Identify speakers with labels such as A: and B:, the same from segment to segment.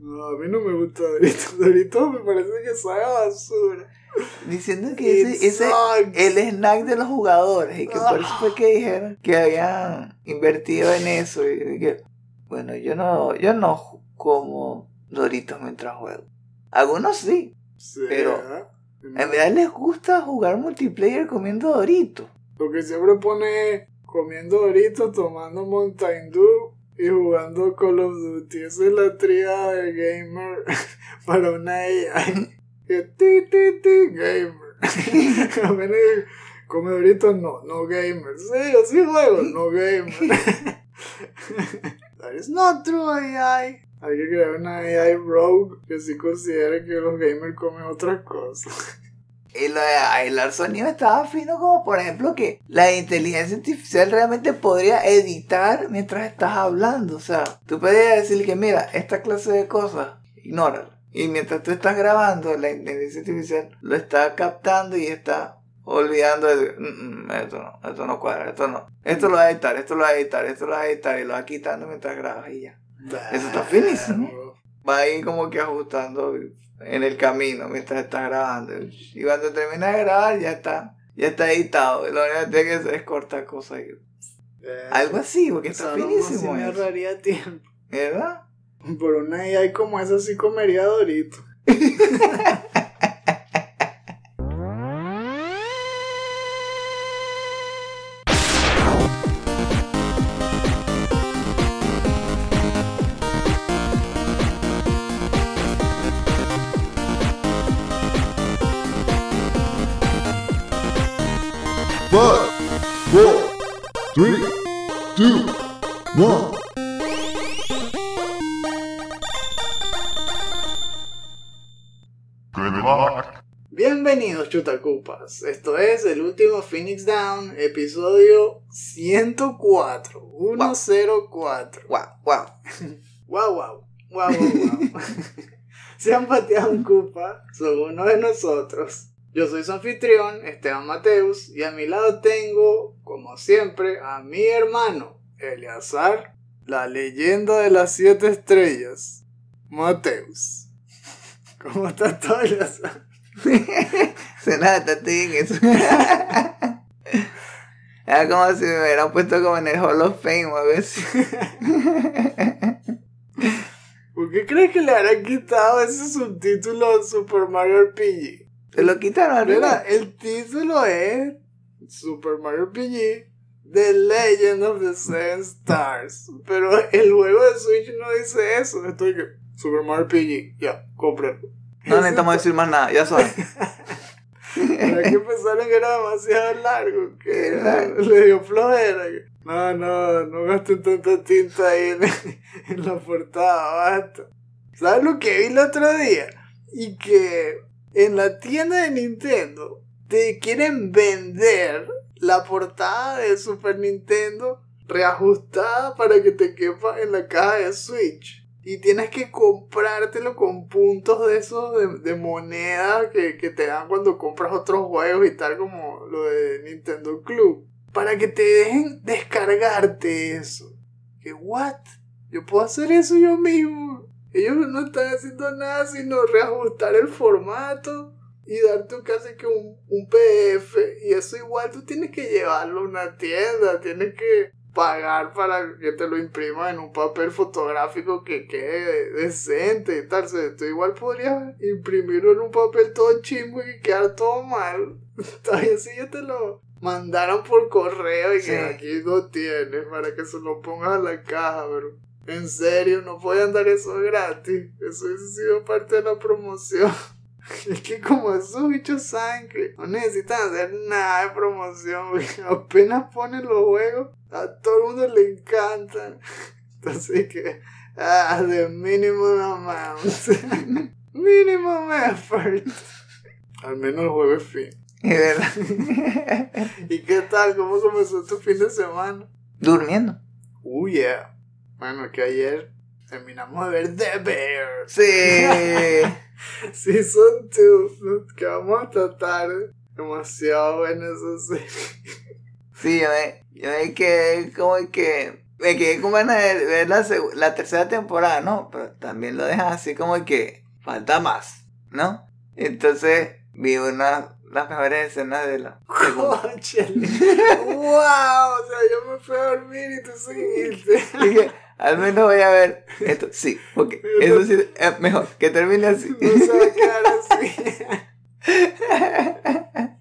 A: No, a mí no me gusta Doritos. Doritos me parece que sabe a basura.
B: Diciendo que ese, ese el snack de los jugadores y que por eso fue que dijeron que habían invertido en eso y que bueno yo no yo no como Doritos mientras juego algunos sí
A: Sí,
B: Pero-
A: ¿eh?
B: en verdad les gusta jugar multiplayer comiendo Doritos
A: Lo que siempre pone comiendo Doritos, tomando Mountain Dew y jugando Call of Duty. Esa es la tríada de gamer para una AI. Que ti, ti, ti, gamer. Apenas come Doritos, no, no gamer. Sí, yo sí juego, no gamer. That is not true AI. Hay que crear una AI rogue que sí considere que los gamers comen otras cosas.
B: Y lo de bailar sonido estaba fino como por ejemplo que la inteligencia artificial realmente podría editar mientras estás hablando. O sea tú podrías decir que mira esta clase de cosas ignórala y mientras tú estás grabando la inteligencia artificial lo está captando y está olvidando de, "Mm, mm, esto no esto no cuadra esto no. Esto lo va a editar esto lo va a editar esto lo va a editar y lo va quitando mientras grabas y ya. Eso está finísimo. va ahí como que ajustando en el camino mientras estás grabando. Y cuando terminas de grabar ya está, ya está editado. Lo único que tienes que hacer es cortar cosas.
A: Eh,
B: Algo así, porque está finísimo.
A: me ahorraría tiempo.
B: ¿Verdad?
A: Por una AI como esa sí comería Dorito. chutacupas. Esto es el último Phoenix Down, episodio 104. 104.
B: Wow, wow.
A: Wow, wow. Wow, wow, wow. Se han pateado un cupa, son uno de nosotros. Yo soy su anfitrión, Esteban Mateus, y a mi lado tengo, como siempre, a mi hermano, Eleazar, la leyenda de las siete estrellas, Mateus. ¿Cómo estás todo, Eleazar?
B: Suena bastante bien eso. Era como si me hubieran puesto como en el Hall of Fame o algo así.
A: ¿Por qué crees que le habrán quitado ese subtítulo a Super Mario RPG?
B: Se lo quitaron
A: Mira,
B: arriba.
A: el título es Super Mario RPG The Legend of the Seven Stars. Pero el juego de Switch no dice eso. Estoy que Super Mario RPG, ya, cómpralo.
B: No necesitamos decir más nada, ya sabes.
A: Pero que pensaron que era demasiado largo, que
B: Exacto.
A: le dio flojera. No, no, no gasten tanta tinta ahí en, en la portada, basta. ¿Sabes lo que vi el otro día? Y que en la tienda de Nintendo te quieren vender la portada de Super Nintendo reajustada para que te quepa en la caja de Switch. Y tienes que comprártelo con puntos de esos de, de moneda que, que te dan cuando compras otros juegos y tal como lo de Nintendo Club. Para que te dejen descargarte eso. Que what? Yo puedo hacer eso yo mismo. Ellos no están haciendo nada sino reajustar el formato y darte casi que un, un PDF. Y eso igual tú tienes que llevarlo a una tienda, tienes que pagar para que te lo impriman en un papel fotográfico que quede decente y tal. O sea, tú igual podrías imprimirlo en un papel todo chimbo y quedar todo mal. Todavía si yo te lo mandaron por correo y que aquí lo tienes para que se lo pongas a la caja, pero en serio, no podían dar eso gratis. Eso hubiese sido parte de la promoción. Es que como esos bichos saben que no necesitan hacer nada de promoción, porque apenas ponen los juegos, a todo el mundo le encantan. Entonces que, ah, the minimum amount. minimum effort. Al menos el juego es fin. ¿Y qué tal? ¿Cómo comenzó tu fin de semana?
B: Durmiendo.
A: Uh, yeah. Bueno, que ayer terminamos de ver The Bear.
B: Sí.
A: Season 2. Nos quedamos hasta tarde. Demasiado buena esa serie.
B: Sí, yo me, yo me quedé como que me quedé con ganas de ver la, la tercera temporada, ¿no? Pero también lo dejan así como que falta más, ¿no? Entonces vi una las mejores escenas de la segunda.
A: Wow, o sea, yo me fui a dormir y tú seguiste.
B: Dije, al menos voy a ver esto. Sí, ok. Eso sí es mejor, que termine así.
A: No se va a quedar así.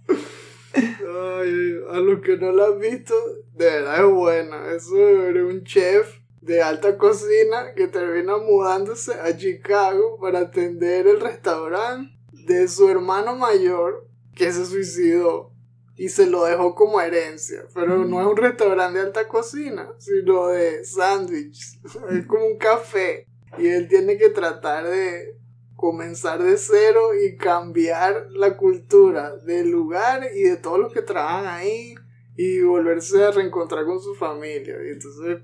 A: Ay, a los que no la han visto, de verdad es buena. Es sobre un chef de alta cocina que termina mudándose a Chicago para atender el restaurante de su hermano mayor que se suicidó y se lo dejó como herencia. Pero no es un restaurante de alta cocina, sino de sándwiches. Es como un café. Y él tiene que tratar de comenzar de cero y cambiar la cultura del lugar y de todos los que trabajan ahí y volverse a reencontrar con su familia. Y entonces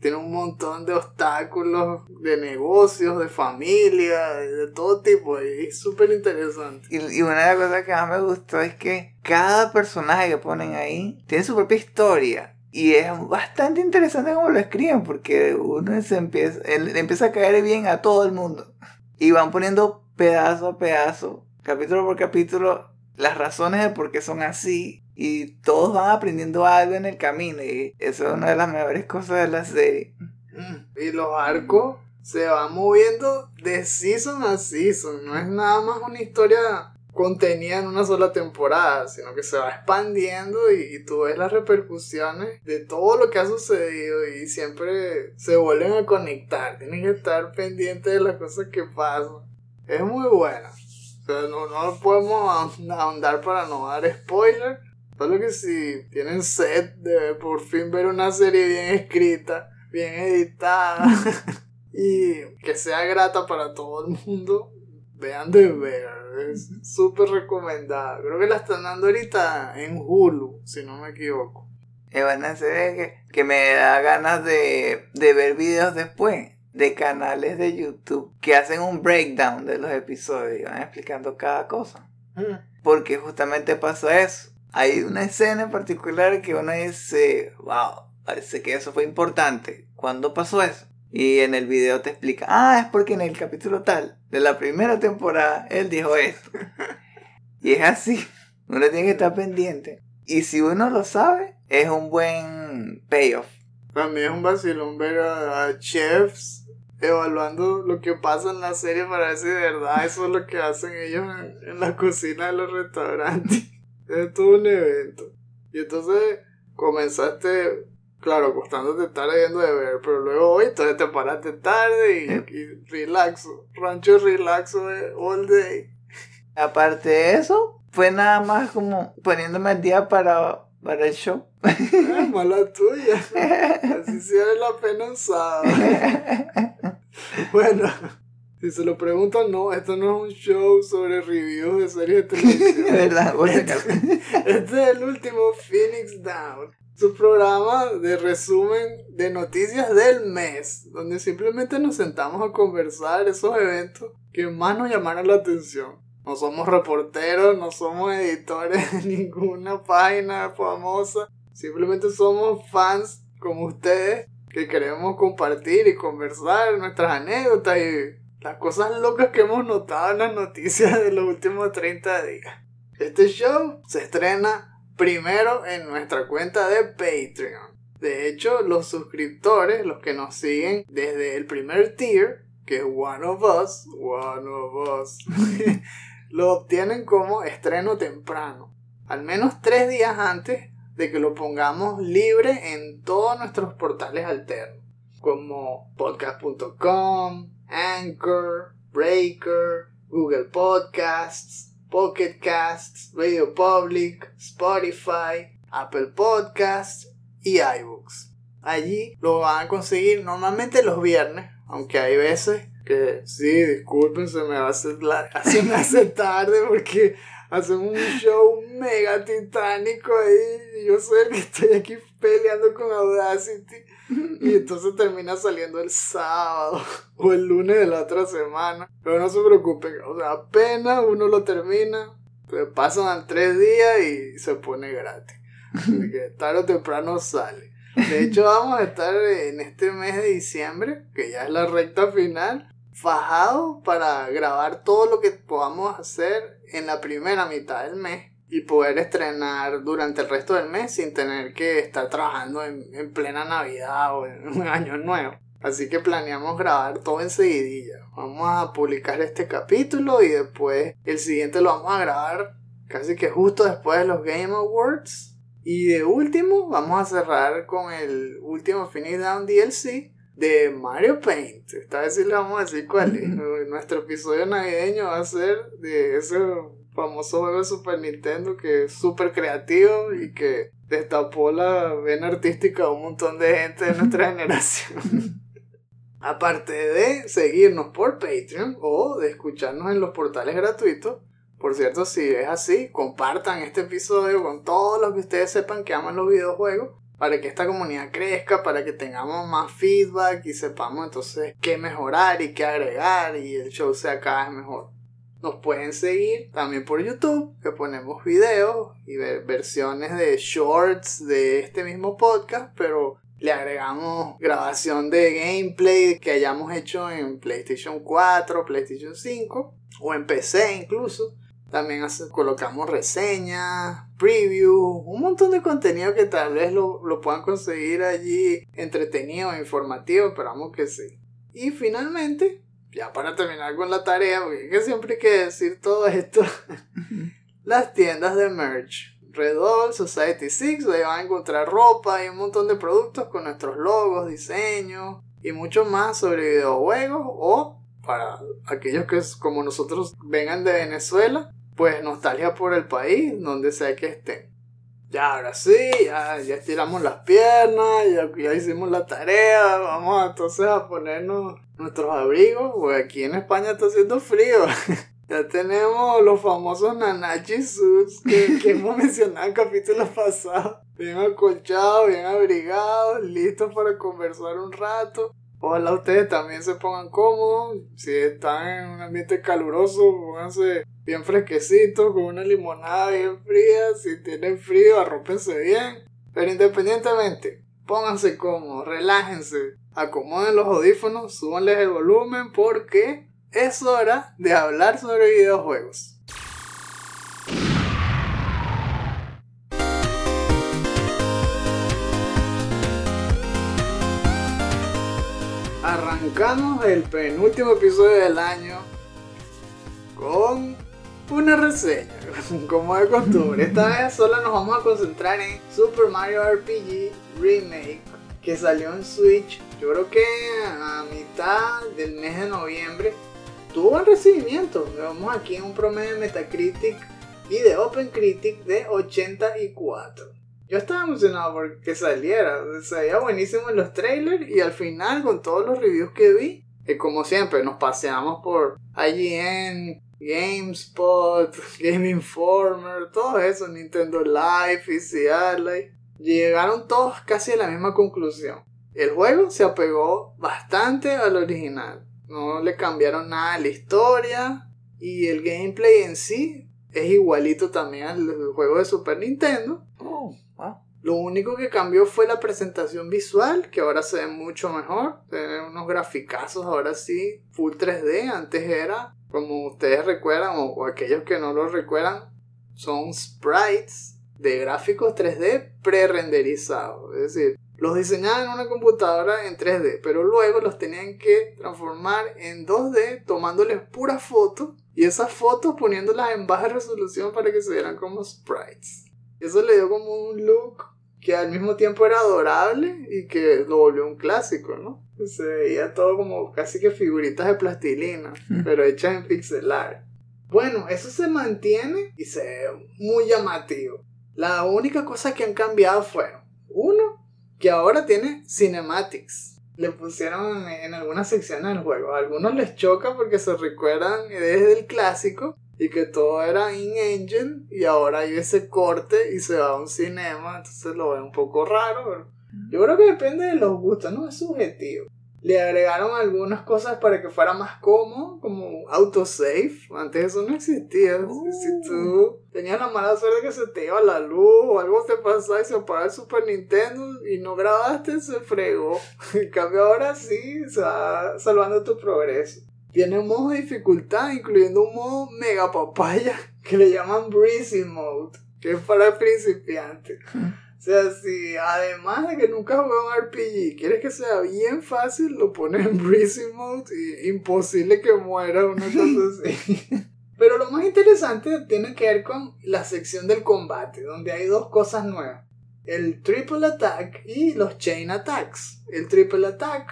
A: tiene un montón de obstáculos de negocios, de familia, de, todo tipo. Y es súper interesante.
B: Y, y una de las cosas que más me gustó es que cada personaje que ponen ahí tiene su propia historia. Y es bastante interesante cómo lo escriben, porque uno se empieza, él- empieza a caer bien a todo el mundo. Y van poniendo pedazo a pedazo, capítulo por capítulo, las razones de por qué son así. Y todos van aprendiendo algo en el camino. Y eso es una de las mejores cosas de la serie.
A: Mm, Y los arcos se van moviendo de season a season. No es nada más una historia contenida en una sola temporada, sino que se va expandiendo y, y tú ves las repercusiones de todo lo que ha sucedido y siempre se vuelven a conectar. Tienes que estar pendiente de las cosas que pasan. Es muy buena. O sea, no, no podemos ahond- ahondar para no dar spoiler. Solo que si tienen sed de por fin ver una serie bien escrita, bien editada y que sea grata para todo el mundo, vean de ver. Es súper recomendada. Creo que la están dando ahorita en Hulu, si no me equivoco.
B: Es una serie que, que me da ganas de, de ver videos después de canales de YouTube que hacen un breakdown de los episodios y van explicando cada cosa. Porque justamente pasa eso. Hay una escena en particular que uno dice, wow, parece que eso fue importante. ¿Cuándo pasó eso? Y en el video te explica, ah, es porque en el capítulo tal de la primera temporada él dijo esto. y es así. Uno tiene que estar pendiente. Y si uno lo sabe, es un buen payoff.
A: También es un vacilón ver a, a chefs evaluando lo que pasa en la serie para ver si de verdad eso es lo que hacen ellos en, en la cocina de los restaurantes. Es todo un evento. Y entonces comenzaste, claro, acostándote tarde viendo de ver, pero luego hoy entonces te paraste tarde y, y relaxo. Rancho relaxo de all day.
B: Aparte de eso, fue nada más como poniéndome al día para, para el show.
A: Ah, mala tuya. Así sí vale la pena usada. Bueno, si se lo preguntan, no, esto no es un show sobre reviews de series de televisión.
B: ¿Verdad? Por acaso.
A: Este es el último Phoenix Down. Su programa de resumen de noticias del mes, donde simplemente nos sentamos a conversar esos eventos que más nos llamaron la atención. No somos reporteros, no somos editores de ninguna página famosa. Simplemente somos fans como ustedes que queremos compartir y conversar nuestras anécdotas y las cosas locas que hemos notado en las noticias de los últimos 30 días. Este show se estrena primero en nuestra cuenta de Patreon. De hecho, los suscriptores, los que nos siguen desde el primer tier, que es One of Us, One of Us, lo obtienen como estreno temprano. Al menos tres días antes de que lo pongamos libre en todos nuestros portales alternos, como podcast.com, Anchor, Breaker, Google Podcasts, Pocket Casts, Radio Public, Spotify, Apple Podcasts y iBooks. Allí lo van a conseguir normalmente los viernes, aunque hay veces que sí, disculpen, se me va a hacer, se me hace tarde porque hacemos un show mega titánico ahí y yo soy el que estoy aquí peleando con Audacity y entonces termina saliendo el sábado o el lunes de la otra semana. Pero no se preocupen, o sea, apenas uno lo termina, se pasan tres días y se pone gratis. Así que tarde o temprano sale. De hecho, vamos a estar en este mes de diciembre, que ya es la recta final, fajados para grabar todo lo que podamos hacer en la primera mitad del mes y poder estrenar durante el resto del mes sin tener que estar trabajando en, en plena Navidad o en un año nuevo. Así que planeamos grabar todo enseguidilla. Vamos a publicar este capítulo y después el siguiente lo vamos a grabar casi que justo después de los Game Awards. Y de último, vamos a cerrar con el último Finish Down DLC de Mario Paint. Esta vez sí le vamos a decir cuál es. Nuestro episodio navideño va a ser de ese famoso juego de Super Nintendo que es súper creativo y que destapó la vena artística de un montón de gente de nuestra generación. Aparte de seguirnos por Patreon o de escucharnos en los portales gratuitos. Por cierto, si es así, compartan este episodio con todos los que ustedes sepan que aman los videojuegos para que esta comunidad crezca, para que tengamos más feedback y sepamos entonces qué mejorar y qué agregar y el show sea cada vez mejor. Nos pueden seguir también por YouTube, que ponemos videos y versiones de shorts de este mismo podcast, pero le agregamos grabación de gameplay que hayamos hecho en PlayStation 4, PlayStation 5 o en PC incluso. También colocamos reseñas, previews, un montón de contenido que tal vez lo, lo puedan conseguir allí entretenido e informativo, esperamos que sí. Y finalmente, ya para terminar con la tarea, porque siempre hay que decir todo esto, las tiendas de merch. Redol, Society 6, donde van a encontrar ropa y un montón de productos con nuestros logos, diseños y mucho más sobre videojuegos o para aquellos que como nosotros vengan de Venezuela, pues nostalgia por el país, donde sea que estén. Ya, ahora sí, ya, ya estiramos las piernas, ya, ya hicimos la tarea, vamos entonces a ponernos nuestros abrigos, porque aquí en España está haciendo frío. Ya tenemos los famosos Nanachi Suits que, hemos mencionado en capítulos pasados. Bien acolchados, bien abrigados, listos para conversar un rato. Ojalá ustedes también se pongan cómodos. Si están en un ambiente caluroso, pónganse bien fresquecitos, con una limonada bien fría. Si tienen frío, arrópense bien. Pero independientemente, pónganse cómodos, relájense, acomoden los audífonos, súbanles el volumen porque es hora de hablar sobre videojuegos. Arrancamos el penúltimo episodio del año con una reseña, como de costumbre. Esta vez solo nos vamos a concentrar en Super Mario RPG Remake, que salió en Switch, yo creo que a mitad del mes de noviembre tuvo buen recibimiento. Vemos aquí un promedio de Metacritic y de OpenCritic de 84. Yo estaba emocionado porque saliera, se veía buenísimo en los trailers y al final con todos los reviews que vi, que como siempre nos paseamos por IGN, GameSpot, Game Informer, todo eso, Nintendo Live, y llegaron todos casi a la misma conclusión. El juego se apegó bastante al original. No le cambiaron nada a la historia. Y el gameplay en sí es igualito también al juego de Super Nintendo.
B: Oh,
A: Lo único que cambió fue la presentación visual, que ahora se ve mucho mejor. Tiene unos graficazos ahora sí, full 3D. Antes era, como ustedes recuerdan, o, aquellos que no lo recuerdan, son sprites de gráficos 3D pre-renderizados. Es decir, los diseñaban en una computadora en 3D, pero luego los tenían que transformar en 2D tomándoles puras fotos y esas fotos poniéndolas en baja resolución para que se vieran como sprites. Eso le dio como un look que al mismo tiempo era adorable y que lo volvió un clásico, ¿no? Se veía todo como casi que figuritas de plastilina, pero hechas en pixelar. Bueno, eso se mantiene y se ve muy llamativo. La única cosa que han cambiado fueron, uno, que ahora tiene cinematics. Le pusieron en, algunas secciones del juego. A algunos les choca porque se recuerdan desde el clásico y que todo era in-engine y ahora hay ese corte y se va a un cinema, entonces lo ve un poco raro. yo creo que depende de los gustos, no es subjetivo. Le agregaron algunas cosas para que fuera más cómodo, como autosave. Antes eso no existía. Si- Si tú tenías la mala suerte que se te iba la luz o algo te pasaba y se apagaba el Super Nintendo y no grabaste, se fregó. En cambio ahora sí, se va salvando tu progreso. Tiene un modo de dificultad, incluyendo un modo mega papaya que le llaman Breezy Mode, que es para principiantes. O sea, si además de que nunca has jugado un RPG, quieres que sea bien fácil, lo pones en Breezy Mode y imposible que muera una cosa así. Pero lo más interesante tiene que ver con la sección del combate, donde hay dos cosas nuevas. El Triple Attack y los Chain Attacks. El Triple Attack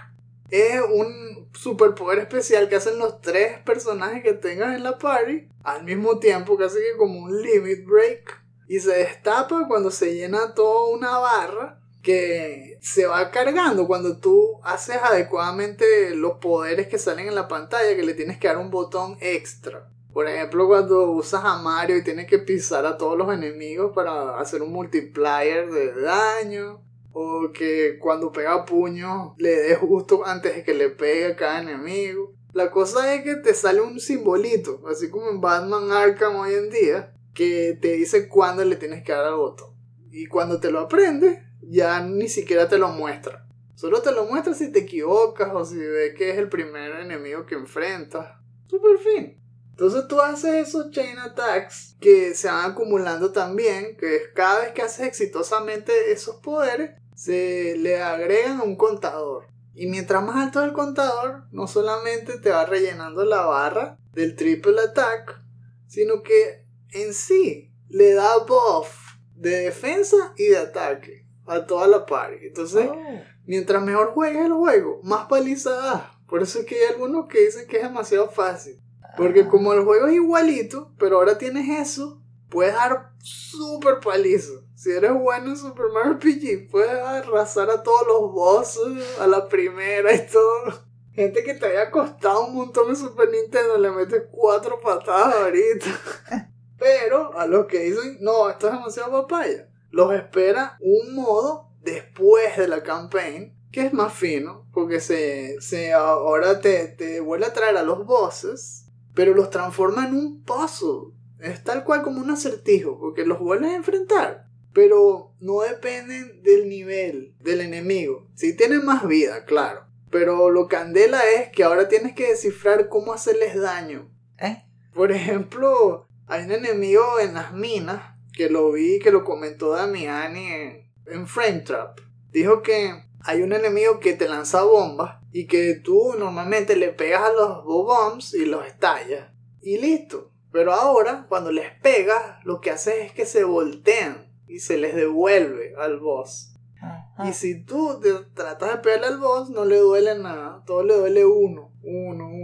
A: es un superpoder especial que hacen los tres personajes que tengas en la party al mismo tiempo, casi que como un limit break. Y se destapa cuando se llena toda una barra que se va cargando cuando tú haces adecuadamente los poderes que salen en la pantalla, que le tienes que dar un botón extra. Por ejemplo, cuando usas a Mario y tienes que pisar a todos los enemigos para hacer un multiplier de daño. O que cuando pega puño le des justo antes de que le pegue a cada enemigo. La cosa es que te sale un simbolito, así como en Batman Arkham hoy en día, que te dice cuándo le tienes que dar al botón. Y cuando te lo aprendes, ya ni siquiera te lo muestra. Solo te lo muestra si te equivocas o si ves que es el primer enemigo que enfrentas. Super fin. Entonces tú haces esos chain attacks que se van acumulando también, que cada vez que haces exitosamente esos poderes, se le agregan un contador. Y mientras más alto es el contador, no solamente te va rellenando la barra del triple attack, sino que en sí le da buff de defensa y de ataque a toda la party. Entonces,
B: Oh.
A: mientras mejor juegues el juego, más paliza das. Por eso es que hay algunos que dicen que es demasiado fácil. Porque como el juego es igualito, pero ahora tienes eso, puedes dar super palizo. Si eres bueno en Super Mario RPG, puedes arrasar a todos los bosses a la primera y todo. Gente que te había costado un montón en Super Nintendo, le metes cuatro patadas ahorita. Pero a los que dicen, no, esto es demasiado papaya, los espera un modo después de la campaign que es más fino, porque se, se ahora te, te vuelve a traer a los bosses, pero los transforma en un puzzle. Es tal cual como un acertijo, porque los vuelves a enfrentar, pero no dependen del nivel del enemigo. Sí tienen más vida, claro, pero lo candela es que ahora tienes que descifrar cómo hacerles daño.
B: ¿Eh?
A: Por ejemplo, hay un enemigo en las minas que lo vi, que lo comentó Damiani en, en Frame Trap. Dijo que hay un enemigo que te lanza bombas y que tú normalmente le pegas a los bombs y los estallas. Y listo. Pero ahora, cuando les pegas, lo que haces es que se voltean y se les devuelve al boss.
B: Ajá.
A: Y si tú te tratas de pegarle al boss, no le duele nada. Todo le duele uno. Uno, uno, uno.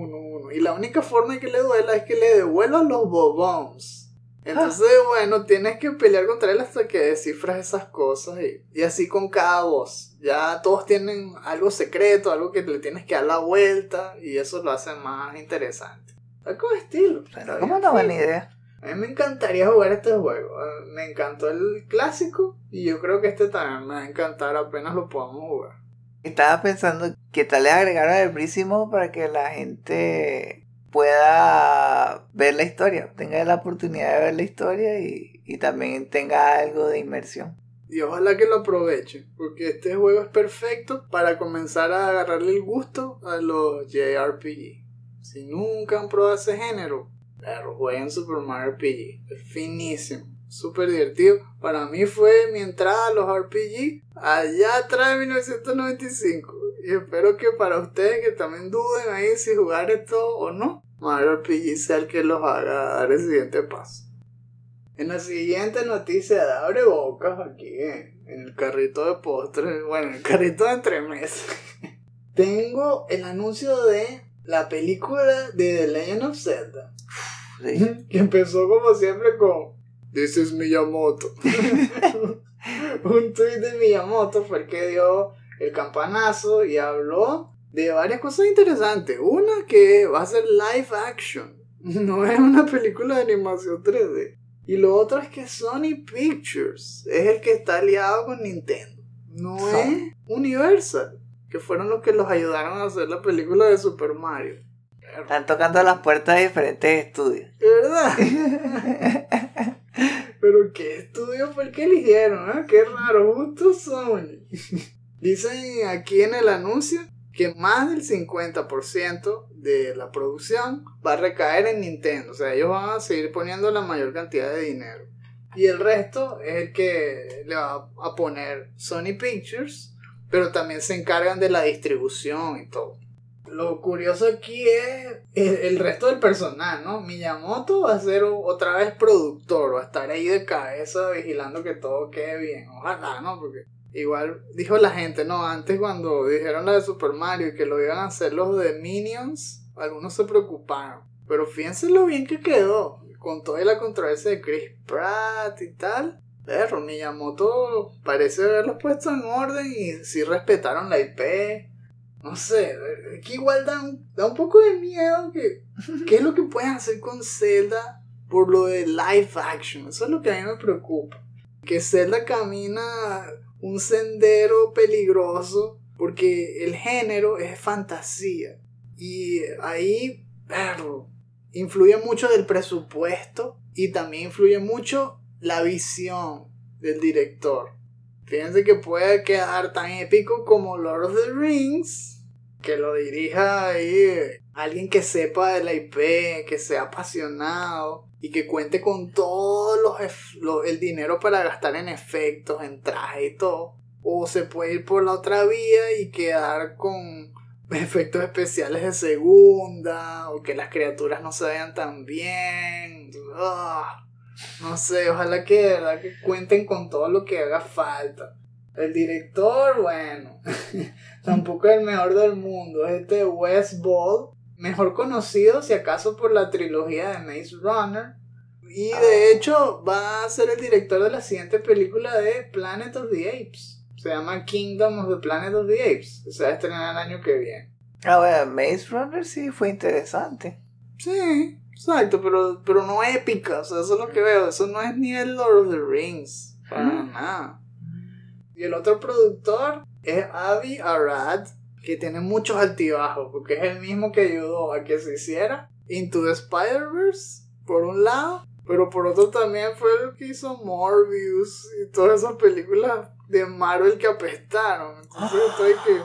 A: Y la única forma de que le duela es que le devuelvan los bombs. Entonces, bueno, tienes que pelear contra él hasta que descifras esas cosas. Y, y así con cada boss. Ya todos tienen algo secreto, algo que le tienes que dar la vuelta. Y eso lo hace más interesante. Está con estilo.
B: Pero
A: bien
B: una buena idea.
A: A mí me encantaría jugar este juego. Eh, Me encantó el clásico y yo creo que este también me va a encantar apenas lo podamos jugar.
B: Estaba pensando que tal le agregaron el Brísimo para que la gente pueda ver la historia, tenga la oportunidad de ver la historia y, y también tenga algo de inmersión.
A: Y ojalá que lo aprovechen, porque este juego es perfecto para comenzar a agarrarle el gusto a los JRPG. Si nunca han probado ese género, pero jueguen Super Mario RPG. Es finísimo, súper divertido. Para mí fue mi entrada a los RPG allá atrás de 1995. Y espero que para ustedes que también duden ahí si jugar esto o no, Mario RPG sea el que los haga dar el siguiente paso. En la siguiente noticia de Abre Bocas, aquí en, en el carrito de postres, bueno, en el carrito de entremeses, tengo el anuncio de la película de The Legend of Zelda,
B: Sí.
A: que empezó como siempre con This is Miyamoto. Un tweet de Miyamoto fue el que dio el campanazo y habló de varias cosas interesantes. Una que va a ser live action, no es una película de animación 3D. Y lo otro es que Sony Pictures es el que está aliado con Nintendo. No es Universal, que fueron los que los ayudaron a hacer la película de Super Mario.
B: Están tocando las puertas de diferentes estudios.
A: ¿De verdad? Pero qué estudio fue el que eligieron, ¿eh? Qué raro, justo Sony. Dicen aquí en el anuncio que más del 50% de la producción va a recaer en Nintendo. O sea, ellos van a seguir poniendo la mayor cantidad de dinero. Y el resto es el que le va a poner Sony Pictures, pero también se encargan de la distribución y todo. Lo curioso aquí es el, resto del personal, ¿no? Miyamoto va a ser otra vez productor, va a estar ahí de cabeza vigilando que todo quede bien. Ojalá, ¿no? Porque igual dijo la gente, ¿no? Antes cuando dijeron la de Super Mario y que lo iban a hacer los de Minions, algunos se preocuparon. Pero fíjense lo bien que quedó, con toda la controversia de Chris Pratt y tal. Perro, Miyamoto parece haberlos puesto en orden y sí respetaron la IP. No sé, es que igual da un, da un poco de miedo que qué es lo que pueden hacer con Zelda por lo de live action. Eso es lo que a mí me preocupa. Que Zelda camina un sendero peligroso porque el género es fantasía. Y ahí, perro, influye mucho del presupuesto y también influye mucho la visión del director. Fíjense que puede quedar tan épico como Lord of the Rings, que lo dirija ahí alguien que sepa de la IP, que sea apasionado y que cuente con todo los, el dinero para gastar en efectos, en traje y todo. O se puede ir por la otra vía y quedar con efectos especiales de segunda, o que las criaturas no se vean tan bien. Ah, no sé, ojalá que de verdad que cuenten con todo lo que haga falta. El director, bueno, tampoco es el mejor del mundo. Es este Wes Ball, mejor conocido si acaso por la trilogía de Maze Runner. Y de hecho va a ser el director de la siguiente película de Planet of the Apes. Se llama Kingdom of the Planet of the Apes. Se va a estrenar el año que viene.
B: Ah, bueno, Maze Runner sí fue interesante.
A: Sí, exacto, pero, pero no épica. O sea, eso es lo que veo. Eso no es ni el Lord of the Rings. Para
B: Mm.
A: nada. Y el otro productor es Avi Arad, que tiene muchos altibajos, porque es el mismo que ayudó a que se hiciera Into the Spider-Verse, por un lado, pero por otro también fue el que hizo Morbius y todas esas películas de Marvel que apestaron. Entonces estoy que.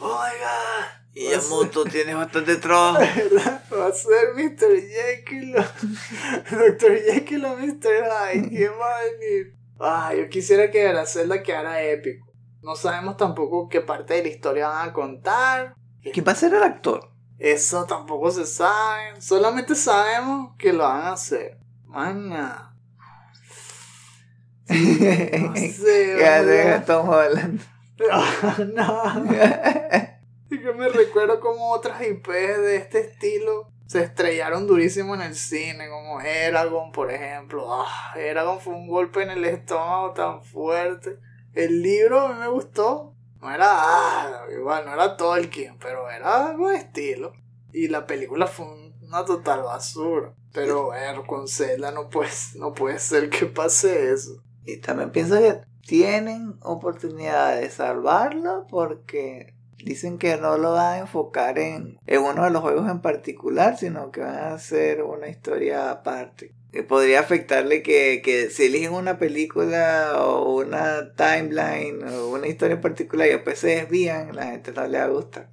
A: Oh my god.
B: Y Yamoto tiene bastante trabajo.
A: Va a ser Mr. Jekyll Dr. Jekyll o Mr. Hyde. ¿Quién va a venir? Ah, yo quisiera que la celda quedara épico. No sabemos tampoco qué parte de la historia van a contar.
B: ¿Quién va a ser el actor?
A: Eso tampoco se sabe. Solamente sabemos que lo van a hacer. Nada. No sé.
B: Deja Tom Holland.
A: No. Y que me recuerdo como otras IPs de este estilo se estrellaron durísimo en el cine, como Eragon, por ejemplo. Ah, Eragon fue un golpe en el estómago tan fuerte. El libro a mí me gustó. No era, ah, igual, no era Tolkien, pero era algo de estilo. Y la película fue una total basura. Pero bueno, con Zelda no puede, no puede ser que pase eso.
B: Y también pienso que tienen oportunidad de salvarlo porque dicen que no lo van a enfocar en, en uno de los juegos en particular, sino que van a hacer una historia aparte. Que podría afectarle que, que si eligen una película o una timeline o una historia particular y después se desvían, la gente no le va a gustar.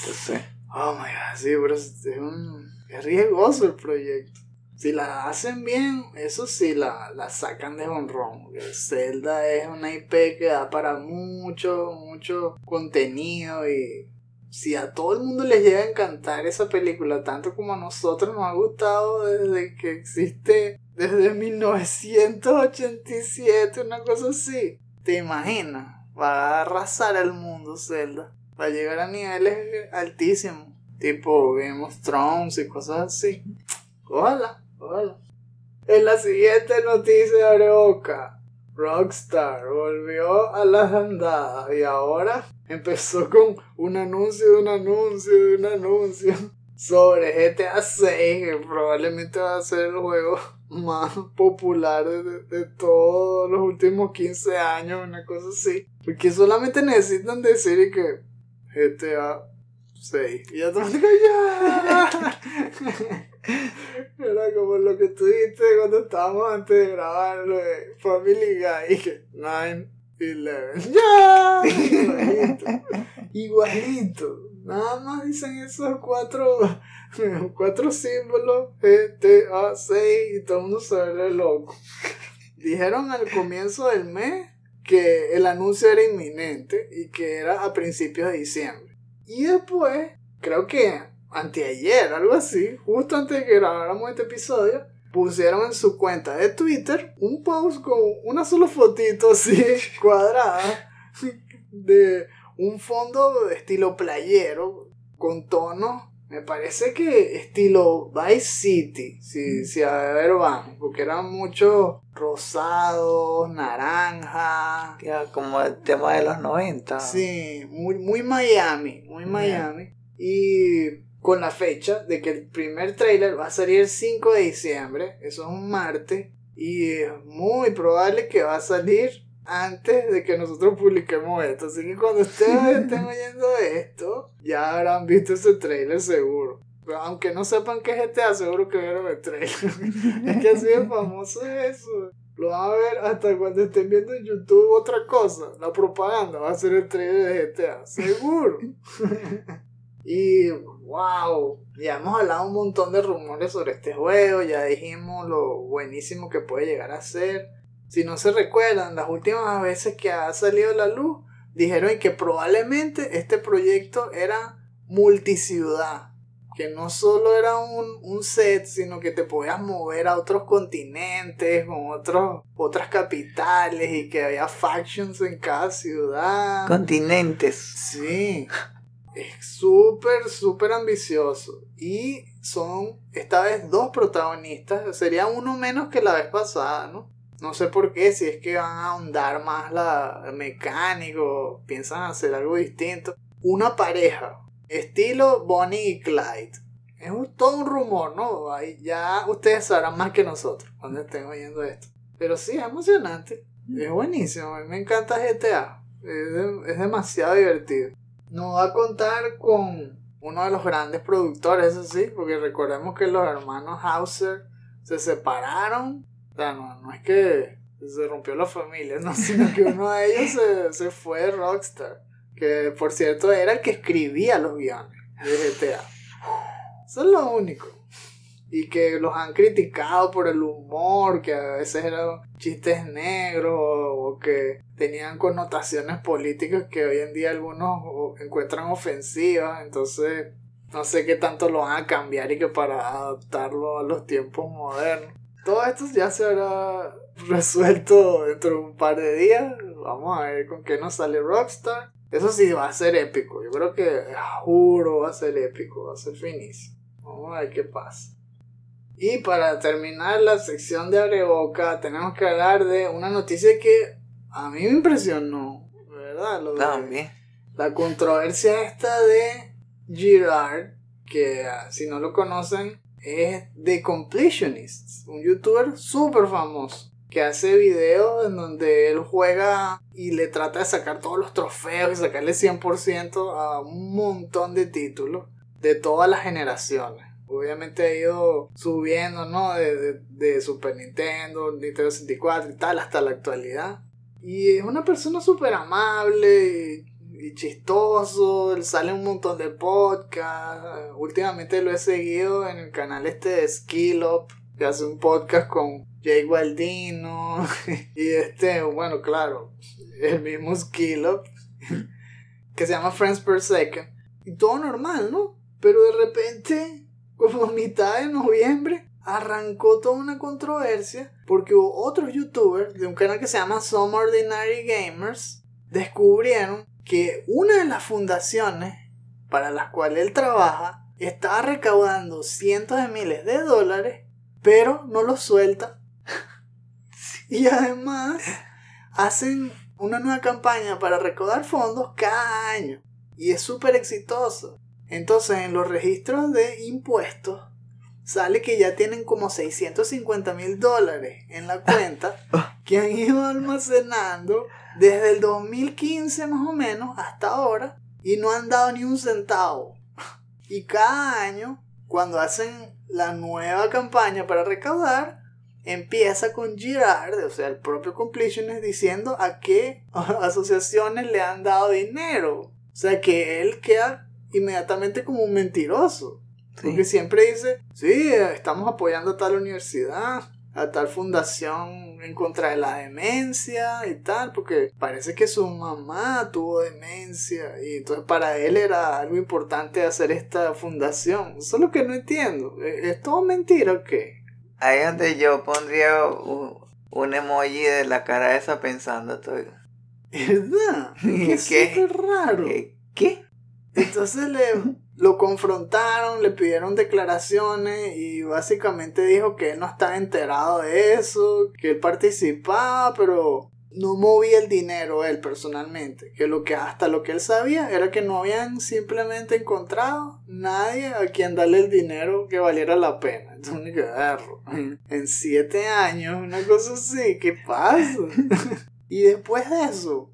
B: Entonces,
A: Oh my god, sí, pero es, un, es riesgoso el proyecto. Si la hacen bien, eso sí la, la sacan de honrón. Zelda es una IP que da para mucho, mucho contenido y si a todo el mundo les llega a encantar esa película, tanto como a nosotros nos ha gustado desde que existe, desde 1987, una cosa así. ¿Te imaginas? Va a arrasar el mundo Zelda. Va a llegar a niveles altísimos. Tipo Game of Thrones y cosas así. Ojalá, ojalá. En la siguiente noticia abre boca. Rockstar volvió a las andadas y ahora empezó con un anuncio de un anuncio de un anuncio sobre GTA 6 que probablemente va a ser el juego más popular de, de todos los últimos 15 años, una cosa así. Porque solamente necesitan decir que GTA 6. Y ya todo ¡ya! Era como lo que tú dijiste cuando estábamos antes de grabar lo de Family Guy. Que 9, 11. ¡Ya! Igualito. Igualito. Nada más dicen esos cuatro, cuatro símbolos GTA 6 y todo el mundo se ve loco. Dijeron al comienzo del mes que el anuncio era inminente y que era a principios de diciembre. Y después, creo que anteayer, algo así, justo antes de que grabáramos este episodio, pusieron en su cuenta de Twitter un post con una sola fotito así cuadrada de un fondo de estilo playero con tonos me parece que estilo Vice City, si, si a ver vamos, porque eran muchos rosados, naranja.
B: Ya, como el tema de los 90.
A: Sí, muy, muy Miami, muy Miami. Y con la fecha de que el primer trailer va a salir el 5 de diciembre, eso es un martes, y es muy probable que va a salir antes de que nosotros publiquemos esto. Así que cuando ustedes estén oyendo esto, ya habrán visto ese trailer seguro. Pero aunque no sepan qué es GTA, seguro que vieron el trailer. es que así de famoso es eso. Lo van a ver hasta cuando estén viendo en YouTube otra cosa. La propaganda va a ser el trailer de GTA. Seguro. y wow. Ya hemos hablado un montón de rumores sobre este juego. Ya dijimos lo buenísimo que puede llegar a ser. Si no se recuerdan, las últimas veces que ha salido a la luz, dijeron que probablemente este proyecto era multiciudad. Que no solo era un, set, sino que te podías mover a otros continentes, con otros, otras capitales y que había factions en cada ciudad.
B: Continentes.
A: Sí. Es súper, súper ambicioso. Y son esta vez dos protagonistas. Sería uno menos que la vez pasada, ¿no? No sé por qué, si es que van a ahondar más la mecánico, piensan hacer algo distinto. Una pareja, estilo Bonnie y Clyde. Es todo un rumor, ¿no? Ahí ya ustedes sabrán más que nosotros cuando estén oyendo esto. Pero sí, es emocionante. Es buenísimo. A mí me encanta GTA. Es, es demasiado divertido. Nos va a contar con uno de los grandes productores, eso sí, porque recordemos que los hermanos Hauser se separaron o sea, no, es que se rompió la familia, no, sino que uno de ellos se, se fue de Rockstar. Que por cierto era el que escribía los guiones de GTA. Eso es lo único. Y que los han criticado por el humor, que a veces eran chistes negros o que tenían connotaciones políticas que hoy en día algunos encuentran ofensivas. Entonces, no sé qué tanto lo van a cambiar y que para adaptarlo a los tiempos modernos todo esto ya se habrá resuelto dentro de un par de días. Vamos a ver con qué nos sale Rockstar. Eso sí va a ser épico. Yo creo que, juro, va a ser épico. Va a ser finísimo. Vamos a ver qué pasa. Y para terminar la sección de Areboca, tenemos que hablar de una noticia que a mí me impresionó. ¿Verdad? Lo
B: También.
A: La controversia esta de Girard, que si no lo conocen, es The Completionist, un youtuber súper famoso que hace videos en donde él juega y le trata de sacar todos los trofeos y sacarle 100% a un montón de títulos de todas las generaciones. Obviamente ha ido subiendo, ¿no? De, de Super Nintendo, Nintendo 64 y tal, hasta la actualidad. Y es una persona súper amable y chistoso, sale un montón de podcasts. Últimamente lo he seguido en el canal este de Skill Up, que hace un podcast con Jay Gualdino. y este, bueno, claro, el mismo Skill Up, que se llama Friends Per Second. Y todo normal, ¿no? Pero de repente, como a mitad de noviembre, arrancó toda una controversia porque otros youtubers de un canal que se llama Some Ordinary Gamers descubrieron que una de las fundaciones para las cuales él trabaja está recaudando cientos de miles de dólares, pero no los suelta. y además hacen una nueva campaña para recaudar fondos cada año. Y es súper exitoso. Entonces en los registros de impuestos sale que ya tienen como 650 mil dólares en la cuenta que han ido almacenando desde el 2015 más o menos hasta ahora y no han dado ni un centavo. Y cada año, cuando hacen la nueva campaña para recaudar, empieza con Girard, o sea, el propio Completionist, diciendo a qué asociaciones le han dado dinero. O sea, que él queda inmediatamente como un mentiroso. Porque siempre dice, sí, estamos apoyando a tal universidad, a tal fundación en contra de la demencia y tal, porque parece que su mamá tuvo demencia y entonces para él era algo importante hacer esta fundación. Eso es lo que no entiendo. ¿E-, ¿Es todo mentira o qué?
B: Ahí es donde yo pondría un, un emoji de la cara esa pensando todo.
A: ¿Verdad?
B: ¿Qué?
A: Es raro.
B: ¿Qué?
A: Entonces le, lo confrontaron, le pidieron declaraciones y básicamente dijo que él no estaba enterado de eso, que él participaba, pero no movía el dinero él personalmente, que lo que hasta lo que él sabía era que no habían simplemente encontrado nadie a quien darle el dinero que valiera la pena. Entonces, verlo. En siete años, una cosa así, ¿qué pasa? y después de eso,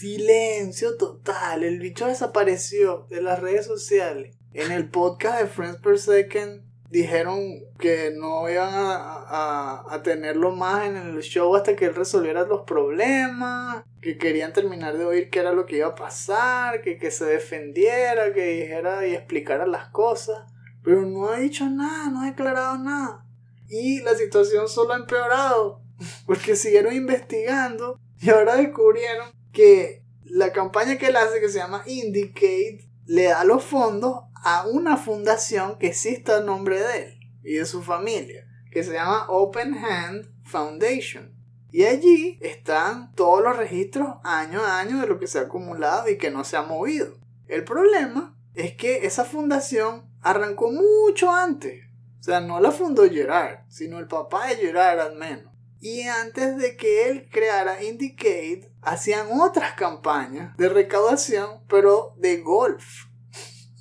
A: Silencio total. El bicho desapareció de las redes sociales. En el podcast de Friends Per Second dijeron que no iban a, a, a, tenerlo más en el show hasta que él resolviera los problemas, que querían terminar de oír qué era lo que iba a pasar, que, que se defendiera, que dijera y explicara las cosas. Pero no ha dicho nada, no ha declarado nada. Y la situación solo ha empeorado, porque siguieron investigando y ahora descubrieron que la campaña que él hace, que se llama Indicate, le da los fondos a una fundación que existe a nombre de él y de su familia, que se llama Open Hand Foundation. Y allí están todos los registros año a año de lo que se ha acumulado y que no se ha movido. El problema es que esa fundación arrancó mucho antes. O sea, no la fundó Gerard, sino el papá de Gerard al menos. Y antes de que él creara Indicate, hacían otras campañas de recaudación, pero de golf.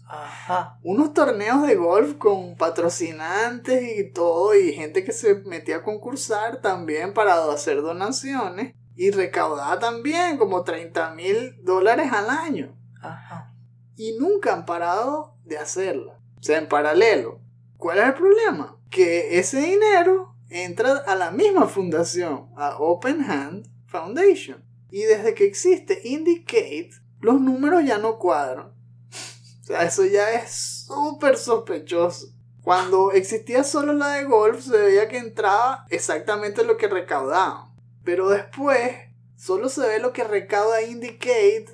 B: Ajá.
A: Unos torneos de golf con patrocinantes y todo, y gente que se metía a concursar también para hacer donaciones. Y recaudaba también como 30 mil dólares al año.
B: Ajá.
A: Y nunca han parado de hacerla. O sea, en paralelo. ¿Cuál es el problema? Que ese dinero entra a la misma fundación, a Open Hand Foundation. Y desde que existe Indicate, los números ya no cuadran. O sea, eso ya es súper sospechoso. Cuando existía solo la de golf, se veía que entraba exactamente lo que recaudaban. Pero después, solo se ve lo que recauda Indicate,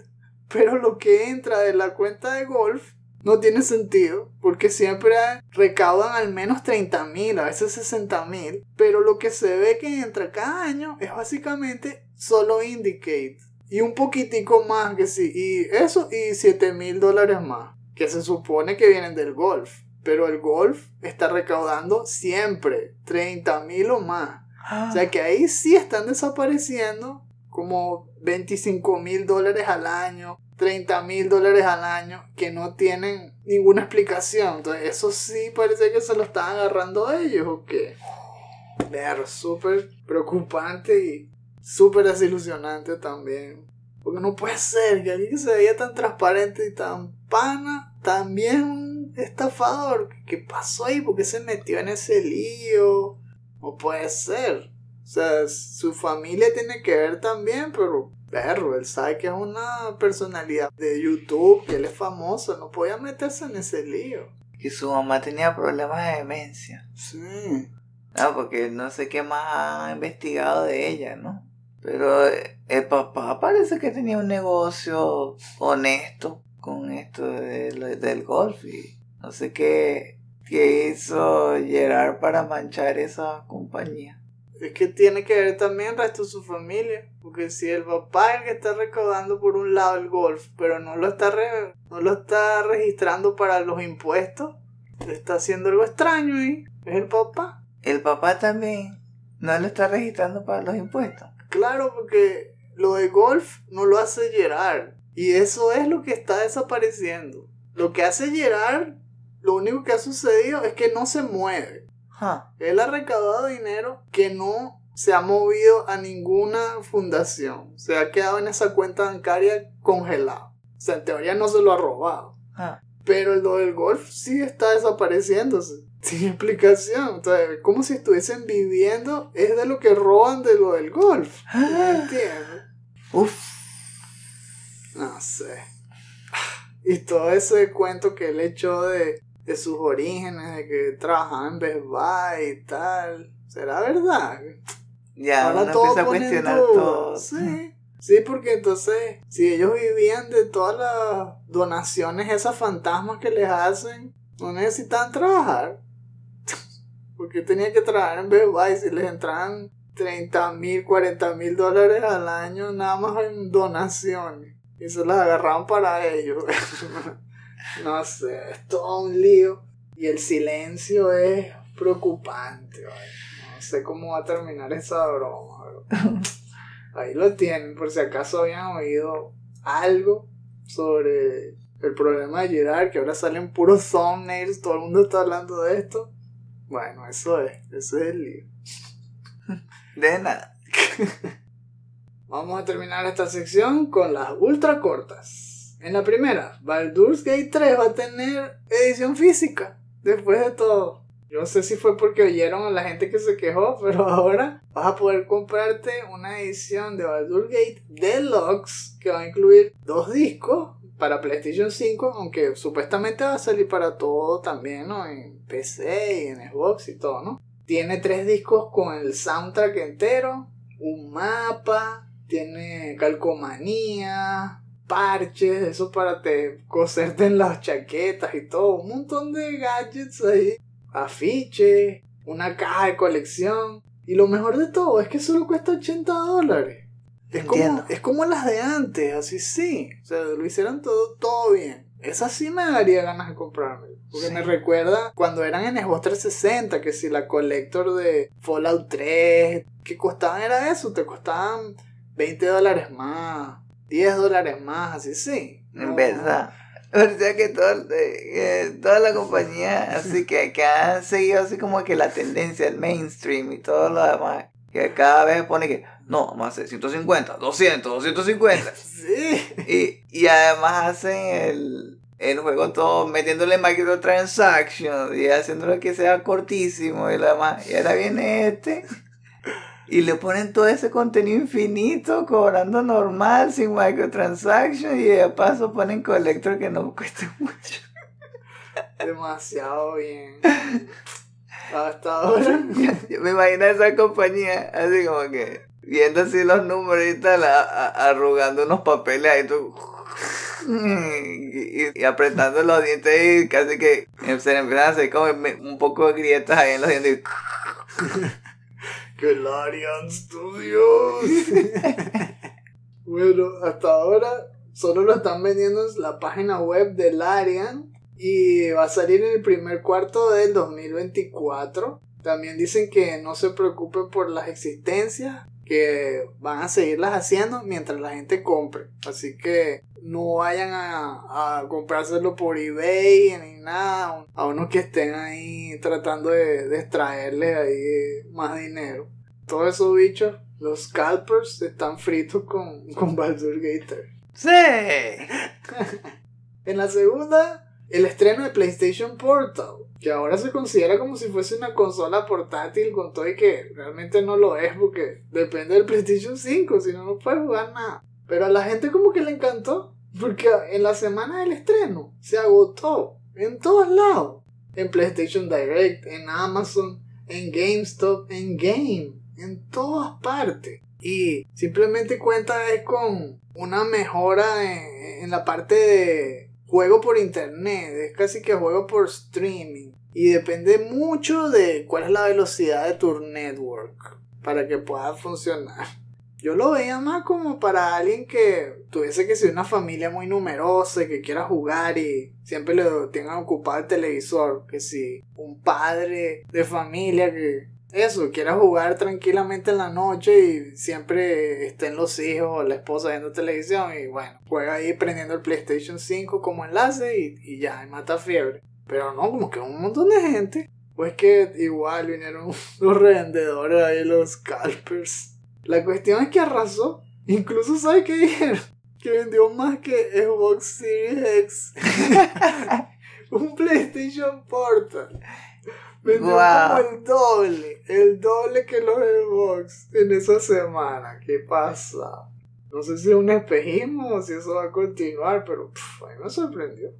A: pero lo que entra de la cuenta de golf no tiene sentido, porque siempre recaudan al menos 30 mil, a veces 60 mil, pero lo que se ve que entra cada año es básicamente solo Indicate. Y un poquitico más que sí, y eso y 7 mil dólares más, que se supone que vienen del golf. Pero el golf está recaudando siempre 30 mil o más. O sea que ahí sí están desapareciendo como 25 mil dólares al año, 30 mil dólares al año que no tienen ninguna explicación. Entonces, eso sí parece que se lo están agarrando a ellos o qué. Ver, súper preocupante y súper desilusionante también. Porque no puede ser que alguien que se veía tan transparente y tan pana, también un estafador. ¿Qué pasó ahí? ¿Por qué se metió en ese lío? No puede ser. O sea, su familia tiene que ver también, pero perro, él sabe que es una personalidad de YouTube, que él es famoso, no podía meterse en ese lío.
B: Y su mamá tenía problemas de demencia.
A: Sí.
B: No, porque no sé qué más ha investigado de ella, ¿no? Pero el papá parece que tenía un negocio honesto con esto de, del golf y no sé qué, qué hizo Gerard para manchar esa compañía.
A: Es que tiene que ver también el resto de su familia. Porque si el papá es el que está recaudando por un lado el golf, pero no lo está, no lo está registrando para los impuestos, está haciendo algo extraño ahí. Es el papá.
B: El papá también no lo está registrando para los impuestos.
A: Claro, porque lo de golf no lo hace Gerard. Y eso es lo que está desapareciendo. Lo que hace Gerard, lo único que ha sucedido es que no se mueve.
B: Huh.
A: Él ha recaudado dinero que no se ha movido a ninguna fundación. Se ha quedado en esa cuenta bancaria congelado. O sea, en teoría no se lo ha robado. Pero lo del golf sí está desapareciéndose. Sin explicación. Entonces, es como si estuviesen viviendo. Es de lo que roban de lo del golf. ¿Me entiendes?
B: Uf.
A: No sé. Y todo ese cuento que él echó de, de sus orígenes, de que trabajaba en Best Buy y tal. ¿Será verdad?
B: Ya,
A: Ahora
B: uno
A: todo
B: empieza a cuestionar
A: duda.
B: todo.
A: Sí. Sí, porque entonces, si ellos vivían de todas las donaciones, esas fantasmas que les hacen, no necesitan trabajar. Porque tenía que trabajar en Best Buy si les entraban 30 mil, 40 mil dólares al año nada más en donaciones. Y se las agarraban para ellos. no sé, es todo un lío. Y el silencio es preocupante. ¿vale? No sé cómo va a terminar esa broma. pero Ahí lo tienen, por si acaso habían oído algo sobre el problema de Gerard, que ahora salen puros thumbnails, todo el mundo está hablando de esto. Bueno, eso es, eso es el lío.
B: De nada.
A: Vamos a terminar esta sección con las ultra cortas. En la primera, Baldur's Gate 3 va a tener edición física. Después de todo. Yo no sé si fue porque oyeron a la gente que se quejó, pero ahora vas a poder comprarte una edición de Baldur's Gate Deluxe que va a incluir dos discos para PlayStation 5, aunque supuestamente va a salir para todo también, ¿no? En PC y en Xbox y todo, ¿no? Tiene tres discos con el soundtrack entero, un mapa, tiene calcomanía, parches, eso para te coserte en las chaquetas y todo, un montón de gadgets ahí, afiches, una caja de colección. Y lo mejor de todo es que solo cuesta 80 dólares. Es como, es como las de antes, así sí. O sea, lo hicieron todo, todo bien. Esa sí me daría ganas de comprarme. Porque
B: Sí.
A: me recuerda cuando eran en Xbox 360, que si la Collector de Fallout 3, que costaban era eso, te costaban 20 dólares más, 10 dólares más, así sí.
B: En
A: No.
B: verdad. O sea que todo, eh, toda la compañía, así que, que han seguido así como que la tendencia, el mainstream y todo lo demás, que cada vez pone que, no, vamos a hacer 150, 200, 250.
A: Sí.
B: Y, y además hacen el, el juego todo metiéndole microtransactions y haciéndolo que sea cortísimo y lo demás. Y ahora viene este y le ponen todo ese contenido infinito cobrando normal sin microtransactions y de paso ponen collector que no cuesta mucho.
A: Demasiado bien. Hasta ahora.
B: Yo me imagino esa compañía así como que viendo así los números y arrugando unos papeles ahí tú. Y, y- apretando los dientes y casi que se le empiezan a hacer como un poco de grietas ahí en los dientes.
A: Galarian Studios. bueno, hasta ahora solo lo están vendiendo en la página web de Larian y va a salir en el primer cuarto del 2024. También dicen que no se preocupen por las existencias, que van a seguirlas haciendo mientras la gente compre. Así que no vayan a, a comprárselo por eBay ni nada. A unos que estén ahí tratando de, de extraerle ahí más dinero. Todos esos bichos, los scalpers, están fritos con, con Baldur's Gate 3.
B: ¡Sí!
A: En la segunda, el estreno de PlayStation Portal, que ahora se considera como si fuese una consola portátil con todo y que realmente no lo es porque depende del PlayStation 5, si no, no puedes jugar nada. Pero a la gente como que le encantó, porque en la semana del estreno se agotó en todos lados. En PlayStation Direct, en Amazon, en GameStop, en Game, en todas partes. Y simplemente cuenta es con una mejora en, en la parte de juego por internet, es casi que juego por streaming. Y depende mucho de cuál es la velocidad de tu network para que pueda funcionar. Yo lo veía más como para alguien que tuviese que ser una familia muy numerosa y que quiera jugar y siempre le tengan ocupado el televisor. Que si un padre de familia que eso, quiera jugar tranquilamente en la noche y siempre estén los hijos o la esposa viendo televisión y bueno, juega ahí prendiendo el PlayStation 5 como enlace y, y ya, y mata fiebre. Pero no, como que un montón de gente Pues que igual vinieron los revendedores ahí, los scalpers. La cuestión es que arrasó. Incluso, ¿sabes qué dijeron? Que vendió más que Xbox Series X. Un PlayStation Portal. Vendió
B: Guau.
A: como el doble. El doble que los Xbox en esa semana. ¿Qué pasa? No sé si es un espejismo o si eso va a continuar, pero pff, a mí me sorprendió.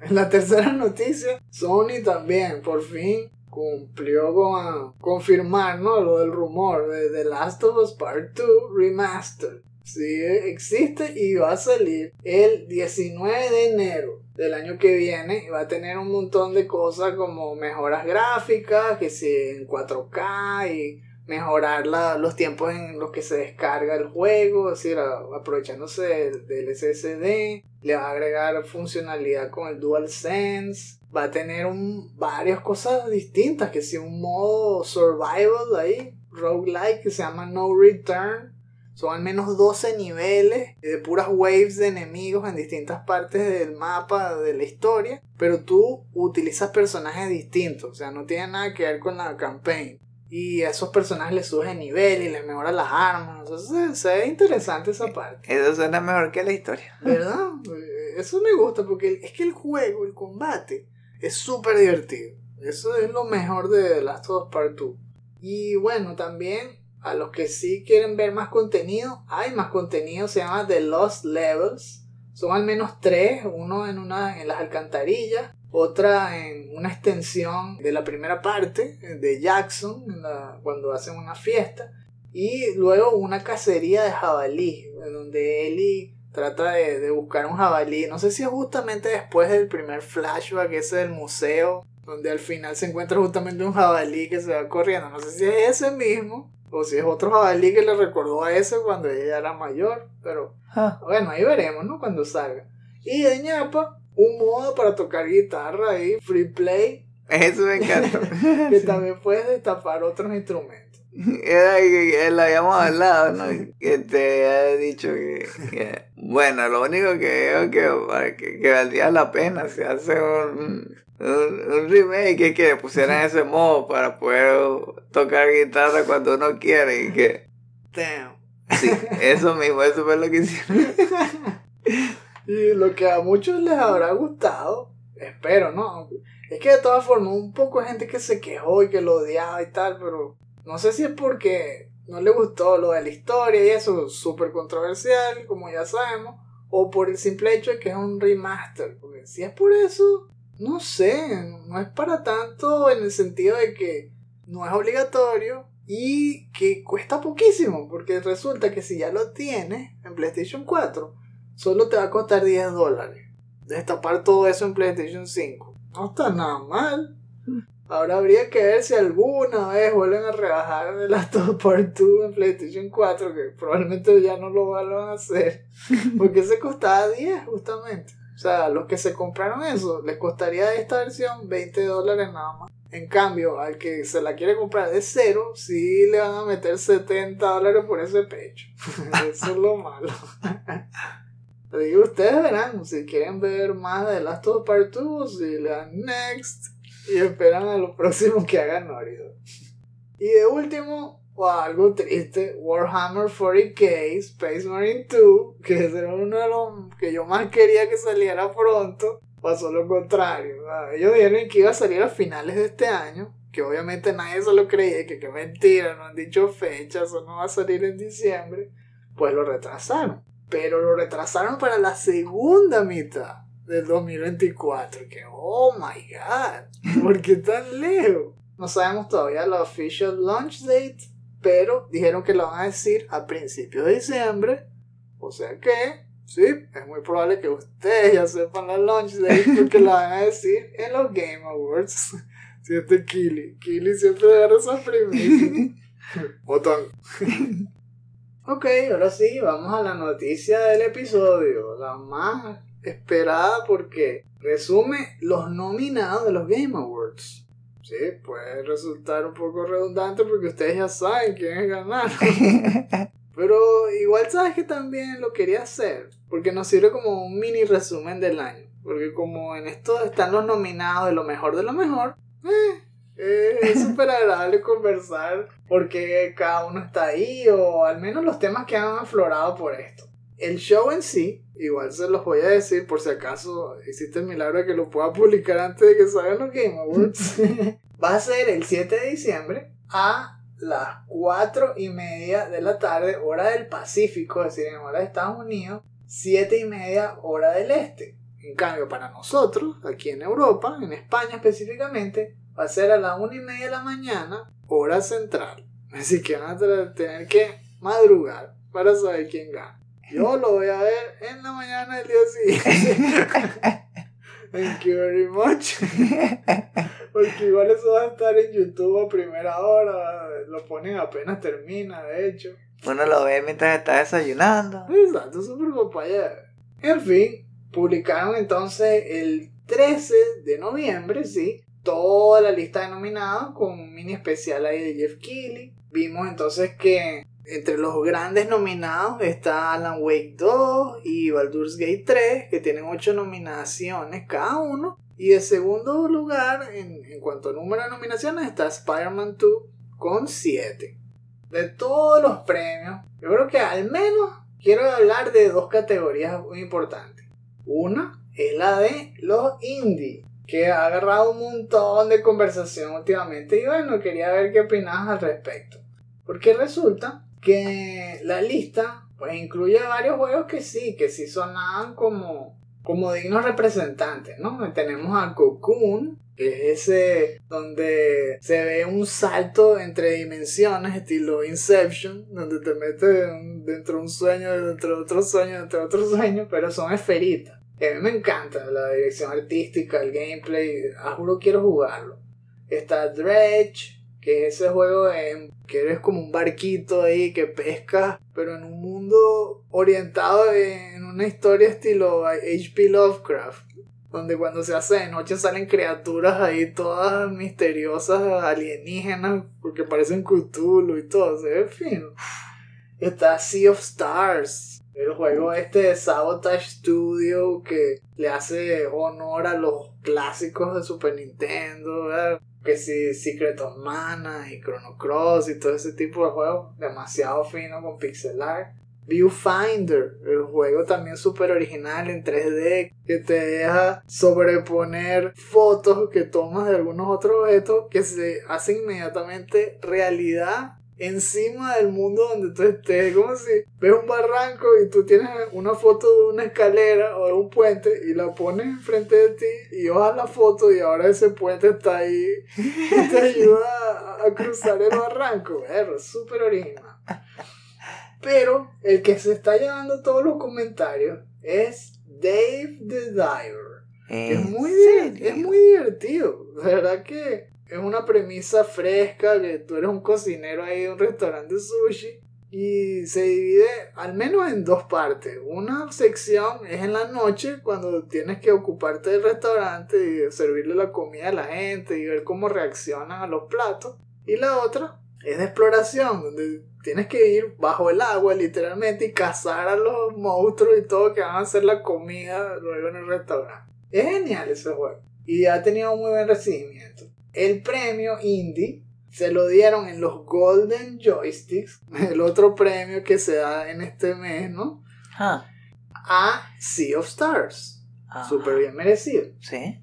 A: En la tercera noticia, Sony también por fin cumplió con confirmar ¿no? lo del rumor de The Last of Us Part 2 Remastered. Sí, existe y va a salir el 19 de enero del año que viene va a tener un montón de cosas como mejoras gráficas, que si en 4K y mejorar la- los tiempos en los que se descarga el juego, es decir, aprovechándose del, del SSD, le va a agregar funcionalidad con el DualSense, va a tener un, varias cosas distintas, que si un modo survival ahí, roguelike que se llama No Return, son al menos 12 niveles de puras waves de enemigos en distintas partes del mapa de la historia, pero tú utilizas personajes distintos, o sea, no tiene nada que ver con la campaign. Y a esos personajes les sube nivel y les mejora las armas. Entonces se ve interesante esa parte.
B: Eso suena mejor que la historia.
A: ¿Verdad? Eh, Eso me gusta porque es que el juego, el combate, es súper divertido. Eso es lo mejor de Last of Us Part 2. Y bueno, también los que sí quieren ver más contenido, hay más contenido, se llama The Lost Levels. Son al menos tres, uno en, una, en las alcantarillas, otra en una extensión de la primera parte de Jackson, la- cuando hacen una fiesta, y luego una cacería de jabalí, donde Ellie trata de, de buscar un jabalí. No sé si es justamente después del primer flashback ese del museo, donde al final se encuentra justamente un jabalí que se va corriendo. No sé si es ese mismo, o si es otro jabalí que le recordó a ese cuando ella era mayor, pero
B: Ah,
A: bueno, ahí veremos, ¿no? Cuando salga. Y de ñapa, un modo para tocar guitarra ahí, free play,
B: Eso me encantó.
A: que también puedes destapar otros instrumentos.
B: Era que, que lo habíamos hablado, ¿no? Que te había dicho que, que- Bueno, lo único que veo que, que, que valdría la pena si hace un, un, un remake que pusieran ese modo para poder tocar guitarra cuando uno quiere y que...
A: Damn.
B: Sí, eso mismo, eso fue lo que hicieron.
A: Y lo que a muchos les habrá gustado, espero, ¿no? Es que de todas formas, un poco de gente que se quejó y que lo odiaba y tal, pero no sé si es porque no le gustó lo de la historia y eso, súper controversial, como ya sabemos, o por el simple hecho de que es un remaster. Porque si es por eso, no sé, no es para tanto en el sentido de que no es obligatorio y que cuesta poquísimo, porque resulta que si ya lo tienes en PlayStation 4, solo te va a costar 10 dólares. Destapar todo eso en PlayStation 5. No está nada mal. Ahora habría que ver si alguna vez vuelven a rebajar The Last Part 2 en PlayStation 4, que probablemente ya no lo vuelvan a hacer. Porque se costaba 10 justamente. O sea, los que se compraron eso, les costaría esta versión 20 dólares nada más. En cambio, al que se la quiere comprar de cero, sí le van a meter 70 dólares por ese pecho. Eso es lo malo. Y ustedes verán si quieren ver más de Last of Part 2 o si le dan next y esperan a lo próximo que haga Dog. Y de último, o algo triste, Warhammer 40k Space Marine 2, que era uno de los que yo más quería que saliera pronto, pasó lo contrario. Ellos dijeron que iba a salir a finales de este año, que obviamente nadie se lo creía, que qué mentira, no han dicho fechas, o no va a salir en diciembre, pues lo retrasaron. Pero lo retrasaron para la segunda mitad del 2024. Que, oh my god, ¿por qué tan lejos? No sabemos todavía la official launch date, pero dijeron que lo van a decir a principios de diciembre. O sea que, sí, es muy probable que ustedes ya sepan la launch date porque la van a decir en los Game Awards. Si este Kili, Kili siempre agarra esas primicias. Botón. Ok, ahora sí, vamos a la noticia del episodio, la más esperada porque resume los nominados de los Game Awards. Sí, puede resultar un poco redundante porque ustedes ya saben quiénes ganaron. Pero igual sabes que también lo quería hacer porque nos sirve como un mini resumen del año. Porque como en esto están los nominados de lo mejor de lo mejor, eh, Eh, Es súper agradable conversar porque cada uno está ahí o al menos los temas que han aflorado por esto. El show en sí, igual se los voy a decir por si acaso existe el milagro de que lo pueda publicar antes de que salgan los Game Awards. Va a ser el 7 de diciembre a las 4 y media de la tarde, hora del Pacífico, es decir, en hora de Estados Unidos, 7 y media hora del Este. En cambio, para nosotros, aquí en Europa, en España específicamente, va a ser a las 1 y media de la mañana, hora central. Así que van a tener que madrugar para saber quién gana. Yo lo voy a ver en la mañana del día siguiente. Thank you very much. Porque igual eso va a estar en YouTube a primera hora. Lo ponen apenas termina, de hecho.
B: Uno lo ve mientras está desayunando.
A: Exacto, súper compañero. En fin, publicaron entonces el 13 de noviembre, sí, toda la lista de nominados con un mini especial ahí de Jeff Keighley. Vimos entonces que entre los grandes nominados está Alan Wake 2 y Baldur's Gate 3, que tienen 8 nominaciones cada uno. Y en segundo lugar, en, en cuanto a número de nominaciones, está Spider-Man 2 con 7 de todos los premios, yo creo que al menos quiero hablar de dos categorías muy importantes. Una es la de los indie, que ha agarrado un montón de conversación últimamente y bueno, quería ver qué opinabas al respecto. Porque resulta que la lista pues incluye varios juegos que sí, que sí sonaban como, como dignos representantes, ¿no? Tenemos a Cocoon, que es ese donde se ve un salto entre dimensiones, estilo Inception, donde te metes dentro de un sueño, dentro de otro sueño, dentro de otro sueño, pero son esferitas. A mí me encanta la dirección artística, el gameplay, a quiero jugarlo. Está Dredge, que es ese juego en que eres como un barquito ahí que pesca, pero en un mundo orientado en una historia estilo H.P. Lovecraft donde cuando se hace de noche salen criaturas ahí todas misteriosas, alienígenas, porque parecen Cthulhu y todo, se ve fino. Está Sea of Stars, el juego este de Sabotage Studio que le hace honor a los clásicos de Super Nintendo, ¿verdad? Que si Secret of Mana y Chrono Cross y todo ese tipo de juegos, demasiado fino con pixel art. Viewfinder, el juego también súper original en 3D que te deja sobreponer fotos que tomas de algunos otros objetos que se hacen inmediatamente realidad encima del mundo donde tú estés. Como si ves un barranco y tú tienes una foto de una escalera o de un puente y la pones enfrente de ti y bajas la foto y ahora ese puente está ahí y te ayuda a, a cruzar el barranco. Es súper original. Pero el que se está llevando todos los comentarios es Dave the Diver. Es
B: ¿En
A: muy, es muy divertido. De verdad que es una premisa fresca, que tú eres un cocinero ahí de un restaurante sushi. Y se divide al menos en dos partes. Una sección es en la noche cuando tienes que ocuparte del restaurante y servirle la comida a la gente y ver cómo reaccionan a los platos. Y la otra es de exploración, donde tienes que ir bajo el agua literalmente y cazar a los monstruos y todo que van a hacer la comida luego en el restaurante. Es genial ese juego y ha tenido muy buen recibimiento. El premio indie se lo dieron en los Golden Joysticks, el otro premio que se da en este mes, ¿no?
B: Ah,
A: A Sea of Stars. Súper bien merecido.
B: Sí.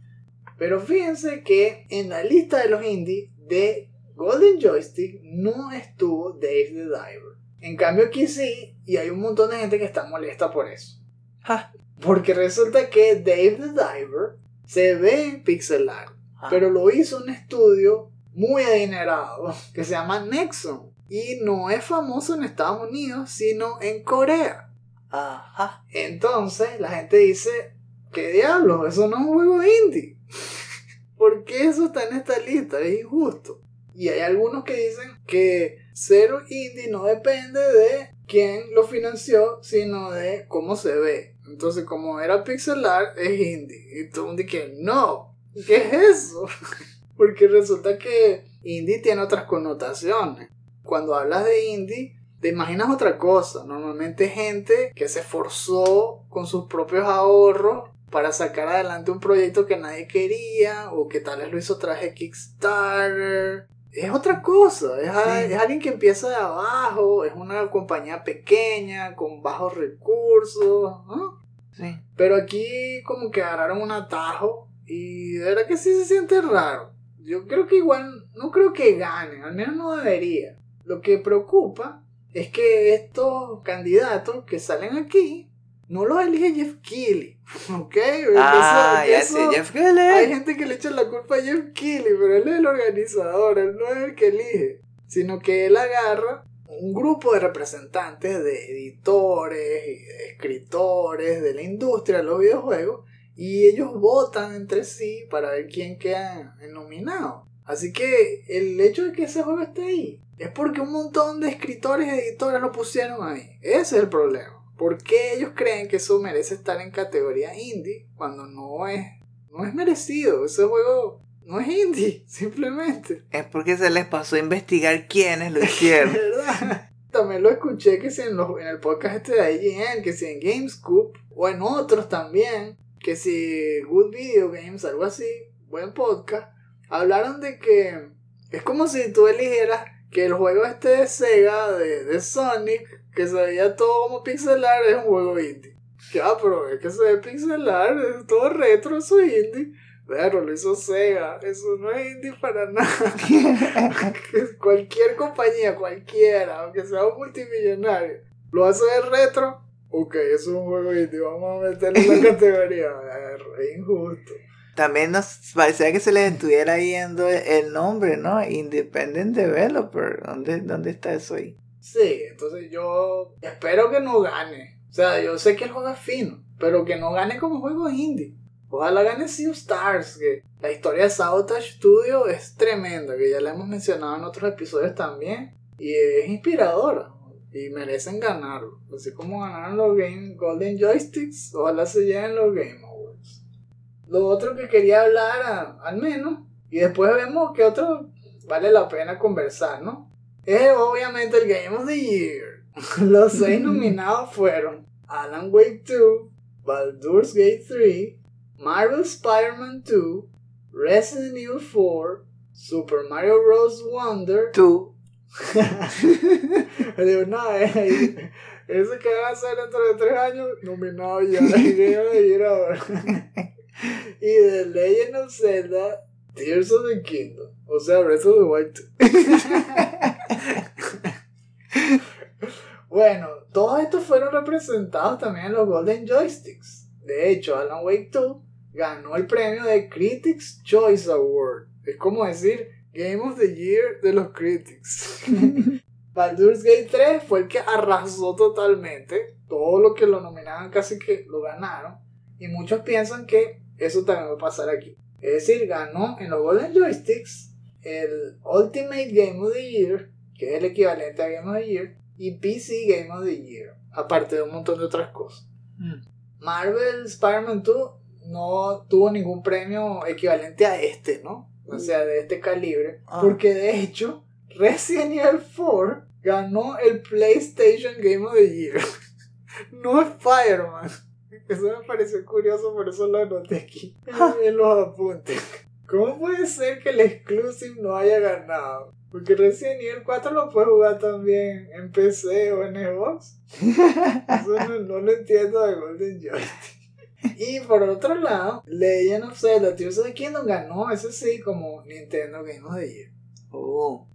A: Pero fíjense que en la lista de los indies de Golden Joystick no estuvo Dave the Diver. En cambio aquí sí, y hay un montón de gente que está molesta por eso.
B: Ah,
A: Porque resulta que Dave the Diver se ve en pixel art,
B: ah.
A: pero lo hizo un estudio muy adinerado que se llama Nexon. Y no es famoso en Estados Unidos, sino en Corea.
B: Ajá.
A: Entonces la gente dice, ¿qué diablos? Eso no es un juego indie. ¿Por qué eso está en esta lista? Es injusto. Y hay algunos que dicen que ser indie no depende de quién lo financió, sino de cómo se ve. Entonces, como era pixel art, es indie. Y todo el mundo dice, no, ¿qué es eso? Porque resulta que indie tiene otras connotaciones. Cuando hablas de indie, te imaginas otra cosa. Normalmente gente que se esforzó con sus propios ahorros para sacar adelante un proyecto que nadie quería o que tal vez lo hizo de Kickstarter. Es otra cosa, es,
B: Sí.
A: es alguien que empieza de abajo, es una compañía pequeña, con bajos recursos, ¿no?
B: Sí.
A: Pero aquí como que agarraron un atajo y de verdad que sí se siente raro. Yo creo que igual, no creo que ganen, al menos no debería. Lo que preocupa es que estos candidatos que salen aquí no los elige Jeff Keighley, ¿ok?
B: Ah,
A: Eso-
B: ya
A: eso-
B: sé, Jeff
A: Hay
B: Keighley.
A: gente que le echa la culpa a Jeff Keighley, pero él es el organizador, él no es el que elige, sino que él agarra un grupo de representantes de editores y de escritores de la industria de los videojuegos y ellos votan entre sí para ver quién queda nominado. Así que el hecho de que ese juego esté ahí es porque un montón de escritores y editores lo pusieron ahí. Ese es el problema. ¿Por qué ellos creen que eso merece estar en categoría indie cuando no es, no es merecido? Ese juego no es indie, simplemente.
B: Es porque se les pasó a investigar quiénes lo hicieron.
A: ¿Verdad? También lo escuché que si en, los- en el podcast este de IGN, que si en Gamescoop o en otros también, que si Good Video Games, algo así, buen podcast, hablaron de que es como si tú eligieras que el juego este de Sega, de, de Sonic, que se veía todo como pixelar, es un juego indie. Ah, pero es que se ve pixelar, es todo retro, eso es indie. Pero lo hizo Sega, eso no es indie para nada. Cualquier compañía, cualquiera, aunque sea un multimillonario, lo hace de retro. Ok, eso es un juego indie, vamos a meterlo en la categoría. A ver, Es injusto.
B: También nos parecía que se les estuviera yendo el nombre, ¿no? Independent Developer. ¿Dónde, dónde está eso ahí?
A: Sí, entonces yo espero que no gane. O sea, yo sé que el juego es fino, pero que no gane como juego indie. Ojalá gane Sea of Stars, que la historia de Sabotage Studio es tremenda, que ya la hemos mencionado en otros episodios también, y es inspiradora, y merecen ganar. Así como ganaron los Game Golden Joysticks, ojalá se lleven los Game Awards. Lo otro que quería hablar, a, al menos, y después vemos que otro vale la pena conversar, ¿no? Es obviamente el Game of the Year. los seis nominados fueron Alan Wake 2, Baldur's Gate 3, Marvel Spider-Man 2, Resident Evil 4, Super Mario Bros. Wonder 2 digo, nada, eh, eso que va a ser dentro de tres años, nominado ya y de Legend of Zelda, Tears of the Kingdom. O sea, Breath of the Wild. bueno, todos estos fueron representados también en los Golden Joysticks. De hecho, Alan Wake 2 ganó el premio de Critics Choice Award. Es como decir, Game of the Year de los Critics. Baldur's Gate 3 fue el que arrasó totalmente. Todo lo que lo nominaban casi que lo ganaron. Y muchos piensan que eso también va a pasar aquí. Es decir, ganó en los Golden Joysticks el Ultimate Game of the Year, que es el equivalente a Game of the Year, y PC Game of the Year, aparte de un montón de otras cosas.
B: Mm.
A: Marvel Spider-Man 2 no tuvo ningún premio equivalente a este, ¿no? O sea, de este calibre.
B: Ah.
A: Porque de hecho, Resident Evil 4 ganó el PlayStation Game of the Year. no Spider-Man. Eso me pareció curioso, por eso lo anoté aquí en- en los apuntes. ¿Cómo puede ser que el Exclusive no haya ganado? Porque Resident Evil 4 lo puedes jugar también en PC o en Xbox. Eso no, no lo entiendo de Golden Joystick. Y por otro lado, Legend of Zelda Tears of the Kingdom ganó, ese sí, como Nintendo Game of the Year.
B: Oh.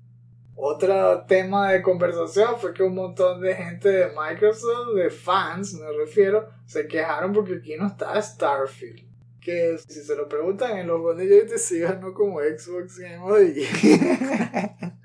A: Otro tema de conversación fue que un montón de gente de Microsoft, de fans me refiero, se quejaron porque aquí no está Starfield. Que si se lo preguntan en los Golden Joystick sí ganó como Xbox Game of the Year.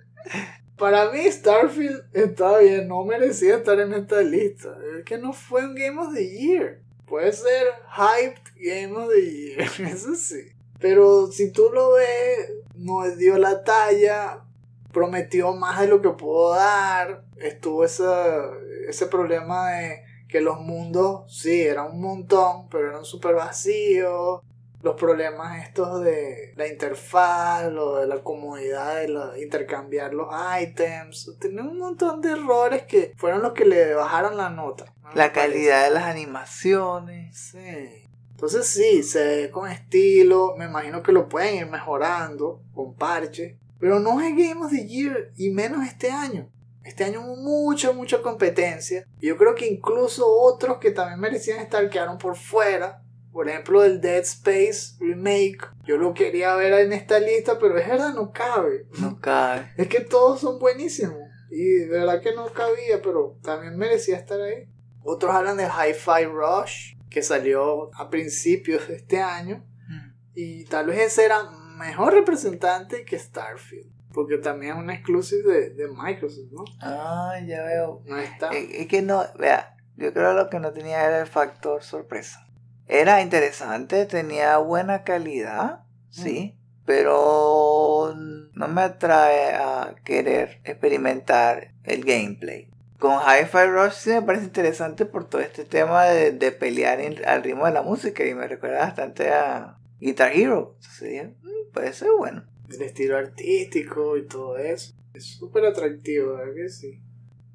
A: Para mí Starfield está bien, no merecía estar en esta lista. Es que no fue un Game of the Year. Puede ser Hyped Game of the Year, eso sí. Pero si tú lo ves, no dio la talla, prometió más de lo que pudo dar. Estuvo esa, ese problema de que los mundos, sí, eran un montón, pero eran súper vacíos. Los problemas estos de la interfaz, lo de la comodidad de la- intercambiar los items. Tenía un montón de errores que fueron los que le bajaron la nota.
B: La
A: parece.
B: calidad de las animaciones.
A: Sí. Entonces sí, se ve con estilo, me imagino que lo pueden ir mejorando con parche, pero no es Game of the Year y menos este año. Este año hubo mucha, mucha competencia. Yo creo que incluso otros que también merecían estar quedaron por fuera. Por ejemplo, el Dead Space Remake. Yo lo quería ver en esta lista, pero es verdad, no cabe.
B: No cabe.
A: Es que todos son buenísimos. Y de verdad que no cabía, pero también merecía estar ahí. Otros hablan de Hi-Fi Rush, que salió a principios de este año.
B: Mm.
A: Y tal vez ese era mejor representante que Starfield. Porque también es una exclusive de, de Microsoft, ¿no?
B: Ah, ya veo.
A: No está.
B: Es es que no, vea, yo creo lo que no tenía era el factor sorpresa. Era interesante, tenía buena calidad, sí, pero no me atrae a querer experimentar el gameplay. Con Hi-Fi Rush sí me parece interesante por todo este tema de, de pelear en- al ritmo de la música y me recuerda bastante a Guitar Hero. Entonces dije, "Mm, puede ser bueno.
A: el estilo artístico y todo eso. Es súper atractivo, ¿verdad que sí?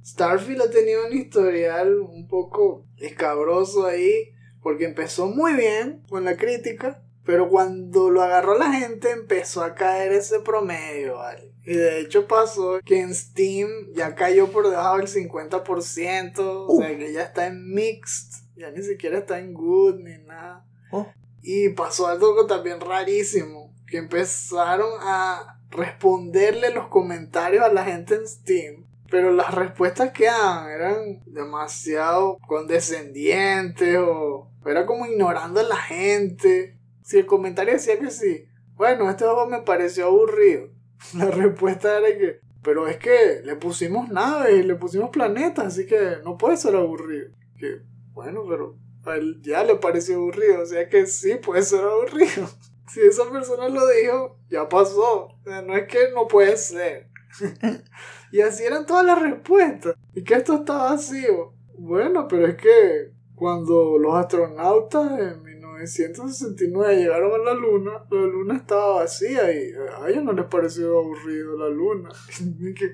A: Starfield ha tenido un historial un poco escabroso ahí, porque empezó muy bien con la crítica, pero cuando lo agarró la gente empezó a caer ese promedio, ¿vale? Y de hecho pasó que en Steam ya cayó por debajo del 50%, o sea que ya está en mixed, ya ni siquiera está en good ni nada.
B: Oh.
A: Y pasó algo también rarísimo, que empezaron a responderle los comentarios a la gente en Steam. Pero las respuestas que daban eran demasiado condescendientes o era como ignorando a la gente. Si el comentario decía que sí, bueno, este juego me pareció aburrido. La respuesta era que, pero es que le pusimos naves y le pusimos planetas, así que no puede ser aburrido. Que, bueno, pero a él ya le pareció aburrido, o sea que sí puede ser aburrido. Si esa persona lo dijo, ya pasó. O sea, no es que no puede ser. y así eran todas las respuestas. Y que esto está vacío. Bueno, pero es que cuando los astronautas en 1969 llegaron a la luna, la luna estaba vacía y a ellos no les pareció aburrido la luna. Y que,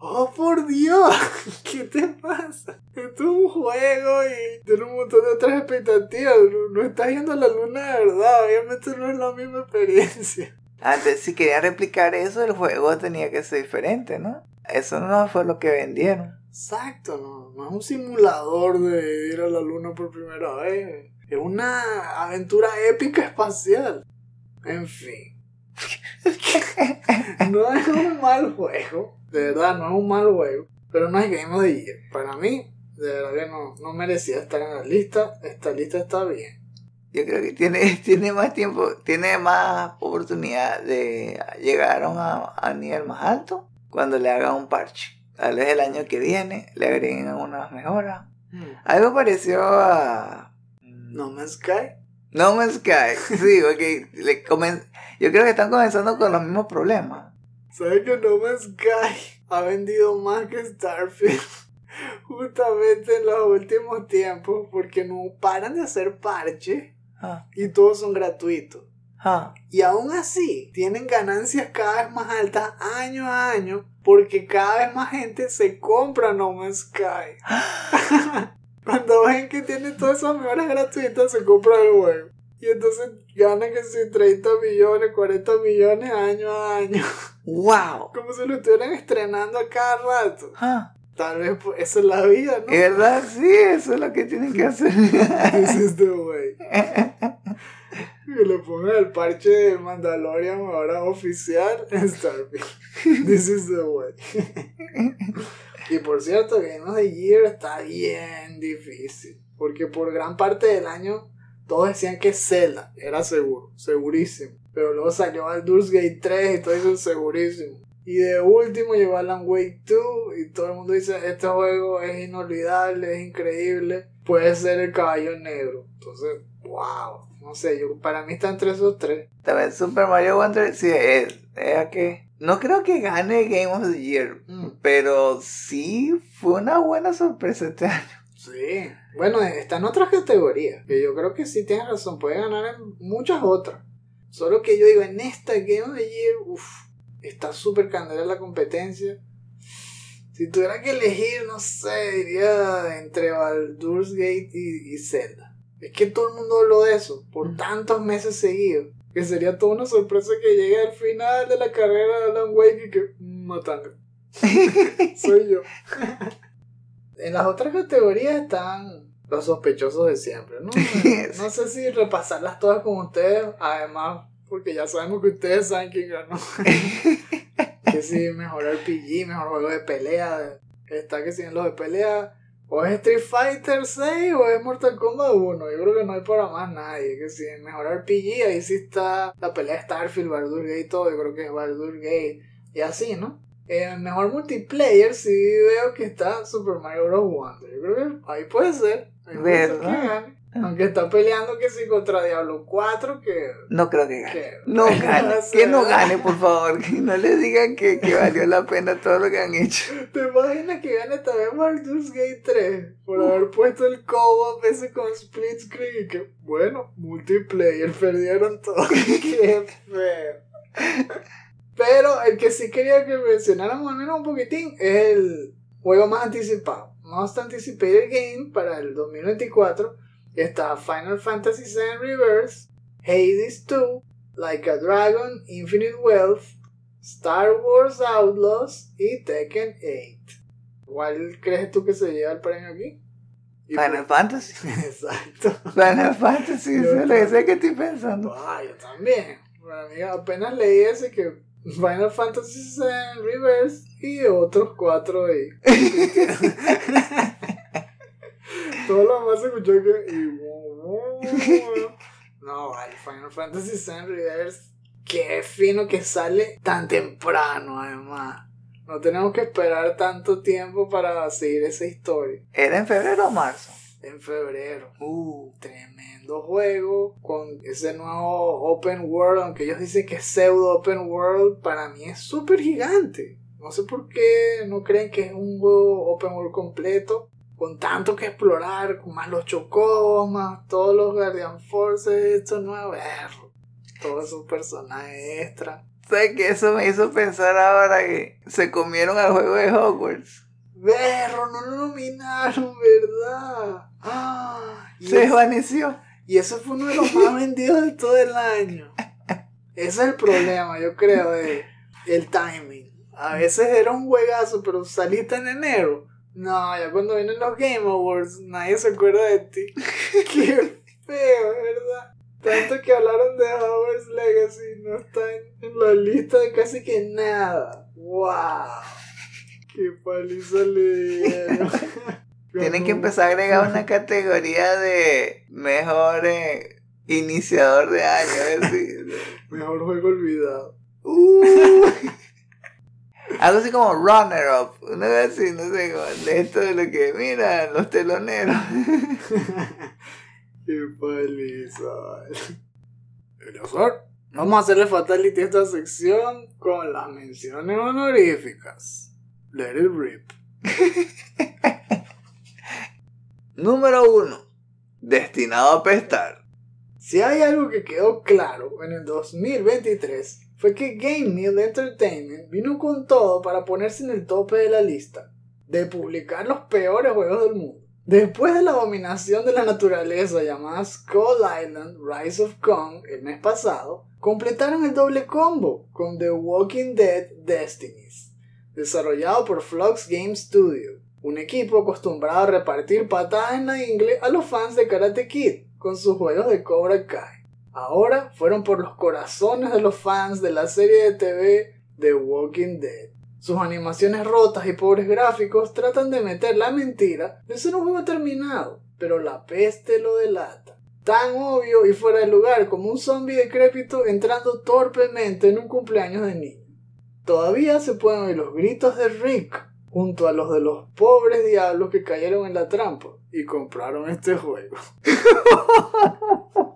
A: oh por Dios, ¿qué te pasa? Esto es un juego y tiene un montón de otras expectativas. No, no estás yendo a la luna de verdad, obviamente no es la misma experiencia.
B: Antes, si quería replicar eso, el juego tenía que ser diferente, ¿no? Eso no fue lo que vendieron.
A: Exacto, no, no es un simulador de ir a la luna por primera vez. Es una aventura épica espacial. En fin. no es un mal juego. De verdad, no es un mal juego. Pero no es Game of the Year. Para mí, de verdad que no, no merecía estar en la lista. Esta lista está bien.
B: Yo creo que tiene, tiene más tiempo, tiene más oportunidad de llegar a un a, a nivel más alto cuando le haga un parche. Tal vez el año que viene le agreguen unas mejoras. Algo pareció a
A: No Man's Sky.
B: No Man's Sky. Sí, porque le comen- yo creo que están comenzando con los mismos problemas.
A: ¿Sabes que No Man's Sky ha vendido más que Starfield? Justamente en los últimos tiempos, porque no paran de hacer parches
B: Ah,
A: y todos son gratuitos.
B: Ah.
A: Y aún así, tienen ganancias cada vez más altas año a año, porque cada vez más gente se compra No Man's Sky. Cuando ven que tiene todas esas mejoras gratuitas, se compra el juego. Y entonces ganan que si 30 millones, 40 millones año a año.
B: ¡Wow!
A: Como si lo estuvieran estrenando a cada rato.
B: Ah,
A: Tal vez pues, esa es la vida, ¿no?
B: ¿Es verdad? Sí, eso es lo que tienen que hacer.
A: This is the way. Que le pongan el parche de Mandalorian ahora oficial en Starfield. This is the way. y por cierto, Game of the Year está bien difícil. Porque por gran parte del año todos decían que Zelda era seguro, segurísimo. Pero luego salió Baldur's Gate 3 y todo eso es segurísimo. Y de último llegó Alan Wake 2 y todo el mundo dice, este juego es inolvidable, es increíble, puede ser el caballo negro. Entonces, wow, no sé, yo para mí está entre esos tres.
B: También Super Mario Wonder, sí, es, es que no creo que gane Game of the Year,
A: Mm,
B: pero sí fue una buena sorpresa este año.
A: sí, bueno, está en otras categorías, que yo creo que sí tienes razón, puede ganar en muchas otras. Solo que yo digo, en esta Game of the Year, uff, está súper candela la competencia. Si tuviera que elegir, no sé, diría entre Baldur's Gate y, y Zelda. Es que todo el mundo habló de eso por tantos meses seguidos. Que sería toda una sorpresa que llegue al final de la carrera de Alan Wake y que "Mm, matanga. Soy yo. en las otras categorías están los sospechosos de siempre, ¿no? No sé si repasarlas todas con ustedes, además, porque ya sabemos que ustedes saben quién ganó. que si mejor RPG, mejor juego de pelea, está que si en los de pelea, o es Street Fighter 6 o es Mortal Kombat 1. Yo creo que no hay para más nadie. Que si mejor RPG, ahí sí está la pelea de Starfield, Baldur Gate y todo. Yo creo que es Baldur Gate y así, ¿no? En mejor multiplayer sí veo que está Super Mario Bros. Wonder. Yo creo que ahí puede ser. Ahí puede ser
B: ¿Verdad?
A: Aunque está peleando que sí contra Diablo 4, que...
B: No creo que gane.
A: que
B: No gane. Que no gane, por favor. Que no le digan que, que valió la pena todo lo que han hecho.
A: ¿Te imaginas que gane también Baldur's Gate 3? Por haber puesto el co-op ese con split screen y que, bueno, multiplayer, perdieron todo. Qué feo. Pero el que sí quería que mencionáramos al menos un poquitín es el juego más anticipado. Most Anticipated Game para el 2024. Está Final Fantasy VII Reverse, Hades 2, Like a Dragon, Infinite Wealth, Star Wars Outlaws y Tekken 8. ¿Cuál crees tú que se lleva el premio aquí? Y
B: Final Fantasy.
A: pues- Exacto.
B: Final Fantasy,
A: Yo
B: es lo que
A: también.
B: sé que estoy pensando.
A: Ah, yo también. Para mí apenas leí ese que Final Fantasy VII Reverse y otros cuatro ahí. Todo lo demás se escuchó que... y- No, vale, Final Fantasy VII Reverse. Qué fino que sale tan temprano, además. No tenemos que esperar tanto tiempo para seguir esa historia.
B: ¿Era en febrero o marzo?
A: En febrero. Uh, tremendo juego. Con ese nuevo Open World. Aunque ellos dicen que es pseudo Open World. Para mí es súper gigante. No sé por qué no creen que es un juego Open World completo. Con tanto que explorar. Con más los chocos. Más todos los Guardian Forces. Estos nuevos. berro, Todos esos personajes extra.
B: ¿Sabes que Eso me hizo pensar ahora que se comieron al juego de Hogwarts.
A: Berro, no lo nominaron, ¿verdad? Ah,
B: Se
A: es-
B: desvaneció.
A: Y ese fue uno de los más vendidos de todo el año. Ese es el problema, yo creo, de el timing. A veces era un juegazo, pero saliste en enero. No, ya cuando vienen los Game Awards, nadie se acuerda de ti. Qué feo, ¿verdad? Tanto que hablaron de Hogwarts Legacy, no está en, la lista de casi que nada. ¡Wow! ¡Qué paliza le dieron!
B: Tienen que empezar a agregar una categoría de mejor eh, iniciador de año. así.
A: Mejor juego olvidado.
B: Uh. Algo así como runner up. Una vez así, no sé, como de esto de lo que, mira, los teloneros.
A: Qué paliza. Eleazar, Vamos a hacerle fatality a esta sección con las menciones honoríficas. Let it rip.
B: Número 1. Destinado a pestar.
A: Si hay algo que quedó claro en el 2023 fue que Game Mill Entertainment vino con todo para ponerse en el tope de la lista de publicar los peores juegos del mundo. Después de la abominación de la naturaleza llamada Skull Island Rise of Kong el mes pasado, completaron el doble combo con The Walking Dead Destinies, desarrollado por Flux Game Studio, un equipo acostumbrado a repartir patadas en la ingle a los fans de Karate Kid con sus juegos de Cobra Kai. Ahora fueron por los corazones de los fans de la serie de TV The Walking Dead. Sus animaciones rotas y pobres gráficos tratan de meter la mentira de ser un juego terminado, pero la peste lo delata. Tan obvio y fuera de lugar como un zombie decrépito entrando torpemente en un cumpleaños de niño. Todavía se pueden oír los gritos de Rick junto a los de los pobres diablos que cayeron en la trampa y compraron este juego.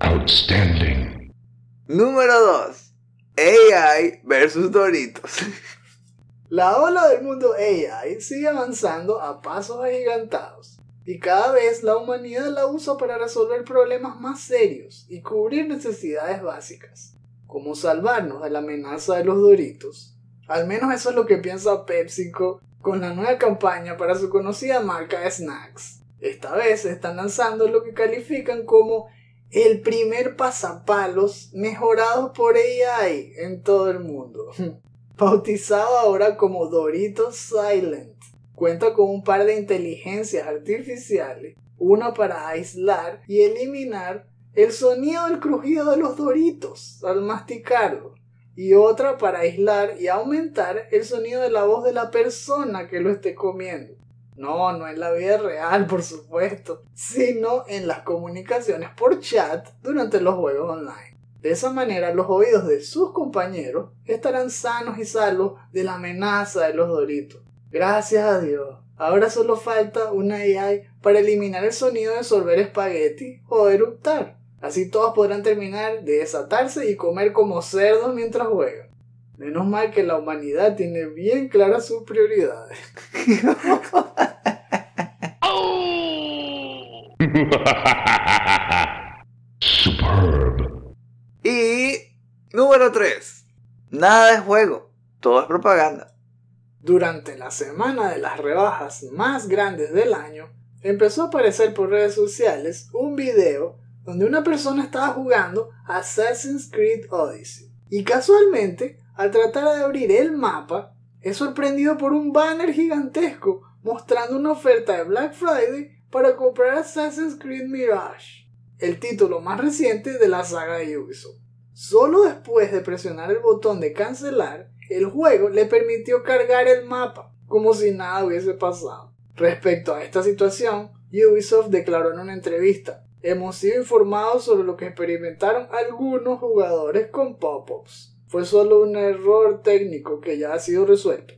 C: Outstanding.
B: Número 2. AI versus Doritos.
A: La ola del mundo AI sigue avanzando a pasos agigantados y cada vez la humanidad la usa para resolver problemas más serios y cubrir necesidades básicas, como salvarnos de la amenaza de los doritos Al menos eso es lo que piensa PepsiCo con la nueva campaña para su conocida marca de snacks. Esta vez están lanzando lo que califican como el primer pasapalos mejorado por AI en todo el mundo. Bautizado ahora como Doritos Silent. Cuenta con un par de inteligencias artificiales, una para aislar y eliminar el sonido del crujido de los Doritos al masticarlo y otra para aislar y aumentar el sonido de la voz de la persona que lo esté comiendo. No, no en la vida real, por supuesto, sino en las comunicaciones por chat durante los juegos online. De esa manera, los oídos de sus compañeros estarán sanos y salvos de la amenaza de los doritos. Gracias a Dios. Ahora solo falta una AI para eliminar el sonido de sorber espagueti o eruptar. Así todos podrán terminar de desatarse y comer como cerdos mientras juegan. Menos mal que la humanidad tiene bien claras sus prioridades.
C: Superb.
B: Y número 3. Nada de juego, todo es propaganda.
A: Durante la semana de las rebajas más grandes del año, empezó a aparecer por redes sociales un video donde una persona estaba jugando Assassin's Creed Odyssey. Y casualmente, al tratar de abrir el mapa, es sorprendido por un banner gigantesco mostrando una oferta de Black Friday para comprar Assassin's Creed Mirage, el título más reciente de la saga de Ubisoft. Solo después de presionar el botón de cancelar, el juego le permitió cargar el mapa, como si nada hubiese pasado. Respecto a esta situación, Ubisoft declaró en una entrevista hemos sido informados sobre lo que experimentaron algunos jugadores con pop-ups. Fue solo un error técnico que ya ha sido resuelto.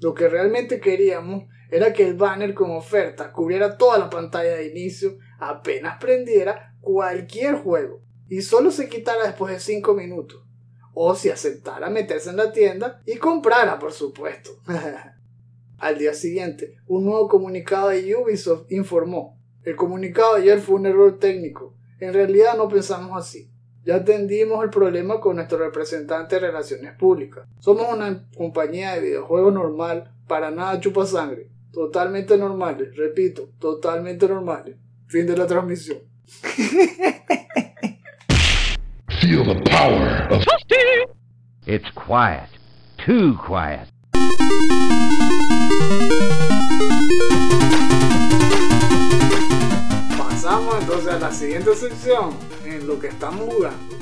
A: Lo que realmente queríamos era que el banner con oferta cubriera toda la pantalla de inicio apenas prendiera cualquier juego y solo se quitara después de 5 minutos. O si aceptara meterse en la tienda y comprara, por supuesto. Al día siguiente, un nuevo comunicado de Ubisoft informó el comunicado de ayer fue un error técnico. En realidad no pensamos así. Ya atendimos el problema con nuestro representante de Relaciones Públicas. Somos una compañía de videojuegos normal, para nada chupa sangre. Totalmente normales, repito, totalmente normales. Fin de la transmisión.
C: Feel the power of
D: It's quiet. Too quiet.
A: Pasamos entonces a la siguiente sección en lo que estamos jugando.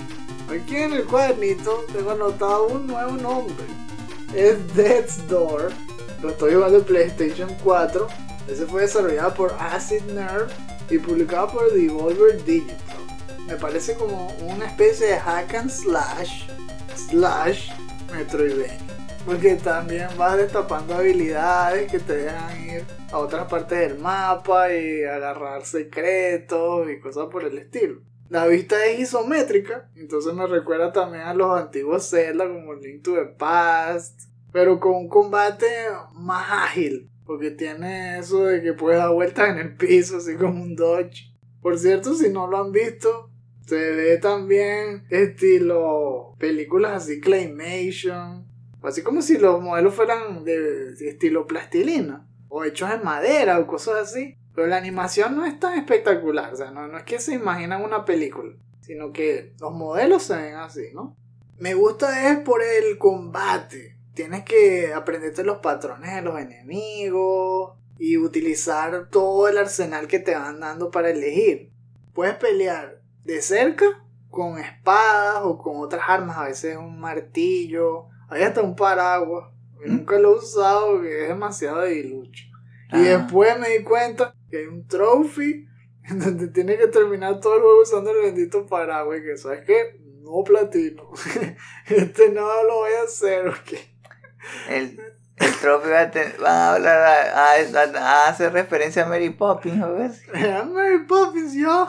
A: Aquí en el cuadernito tengo anotado un nuevo nombre. Es Death's Door. Lo estoy jugando en PlayStation 4. Ese fue desarrollado por Acid Nerve y publicado por Devolver Digital. Me parece como una especie de hack and slash slash Metroidvania. Porque también vas destapando habilidades que te dejan ir a otras partes del mapa y agarrar secretos y cosas por el estilo. La vista es isométrica, entonces me recuerda también a los antiguos Zelda como Link to the Past, pero con un combate más ágil, porque tiene eso de que puedes dar vueltas en el piso, así como un dodge. Por cierto, si no lo han visto, se ve también estilo películas así claymation, así como si los modelos fueran de estilo plastilina o hechos en madera o cosas así. Pero la animación no es tan espectacular, o sea, no, no es que se imaginan una película, sino que los modelos se ven así, ¿no? Me gusta es por el combate. Tienes que aprenderte los patrones de los enemigos y utilizar todo el arsenal que te van dando para elegir. Puedes pelear de cerca con espadas o con otras armas, a veces un martillo, hay hasta un paraguas. Nunca lo he usado porque es demasiado dilucho. Y
B: Ah.
A: después me di cuenta que hay un trophy en donde tiene que terminar todo el juego usando el bendito paraguas. Que sabes que no platino. este no lo voy a hacer, ok.
B: El, el trofeo va a, te- van a hablar a, a- a hacer referencia a Mary Poppins, a ver.
A: Era Mary Poppins, yo.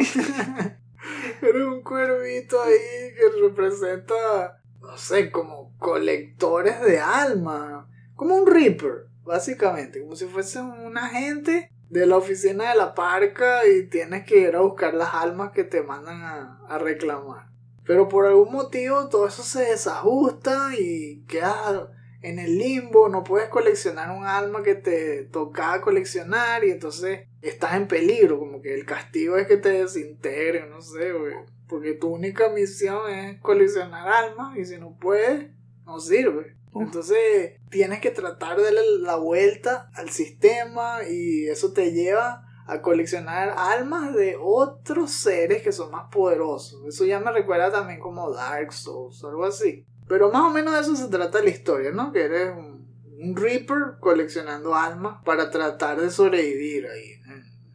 A: Era un cuervito ahí que representa, no sé, como colectores de almas. Como un Reaper, básicamente. Como si fuese un agente de la oficina de la parca y tienes que ir a buscar las almas que te mandan a, a reclamar. Pero por algún motivo todo eso se desajusta y queda en el limbo, no puedes coleccionar un alma que te tocaba coleccionar y entonces estás en peligro, como que el castigo es que te desintegren, no sé, güey. Porque tu única misión es coleccionar almas y si no puedes, no sirve. Entonces tienes que tratar de darle la vuelta al sistema y eso te lleva a coleccionar almas de otros seres que son más poderosos. Eso ya me recuerda también como Dark Souls algo así. Pero más o menos de eso se trata la historia, ¿no? Que eres un, un Reaper coleccionando almas para tratar de sobrevivir ahí,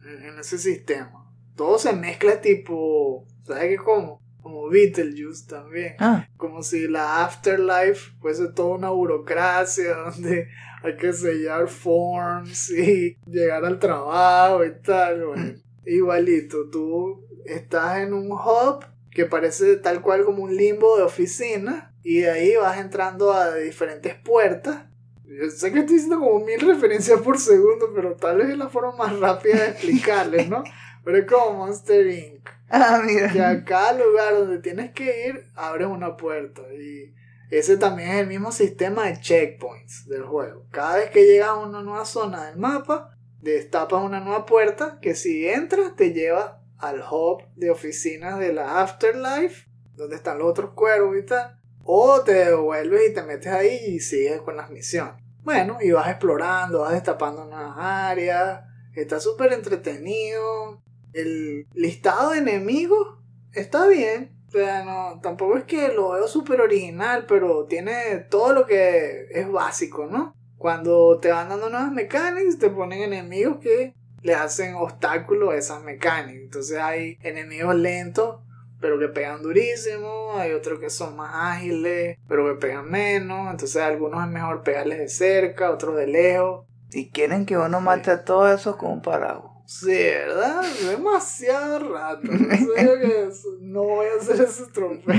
A: en, en ese sistema. Todo se mezcla tipo, ¿sabes qué? Como, como Beetlejuice también.
B: Ah,
A: Como si la afterlife fuese toda una burocracia donde hay que sellar forms y llegar al trabajo y tal. bueno. Igualito, tú estás en un hub que parece tal cual como un limbo de oficina y de ahí vas entrando a diferentes puertas. Yo sé que estoy diciendo como mil referencias por segundo, pero tal vez es la forma más rápida de explicarles, ¿no? Pero es como Monster Inc.
B: ah, mira.
A: a cada lugar donde tienes que ir abres una puerta y ese también es el mismo sistema de checkpoints del juego. Cada vez que llegas a una nueva zona del mapa, destapas una nueva puerta que si entras te lleva al hub de oficinas de la Afterlife, donde están los otros cuervos y tal. O te devuelves y te metes ahí y sigues con las misiones. Bueno, y vas explorando, vas destapando nuevas áreas. Está súper entretenido. El listado de enemigos está bien. O sea, no, tampoco es que lo veo súper original, pero tiene todo lo que es básico, ¿no? Cuando te van dando nuevas mecánicas, te ponen enemigos que le hacen obstáculos a esas mecánicas. Entonces hay enemigos lentos, pero que pegan durísimo. Hay otros que son más ágiles, pero que pegan menos. Entonces a algunos es mejor pegarles de cerca, otros de lejos.
B: Y quieren que uno mate a todos esos con un paraguas.
A: Sí, ¿verdad? Demasiado rato. Serio que no voy a hacer ese trofeo.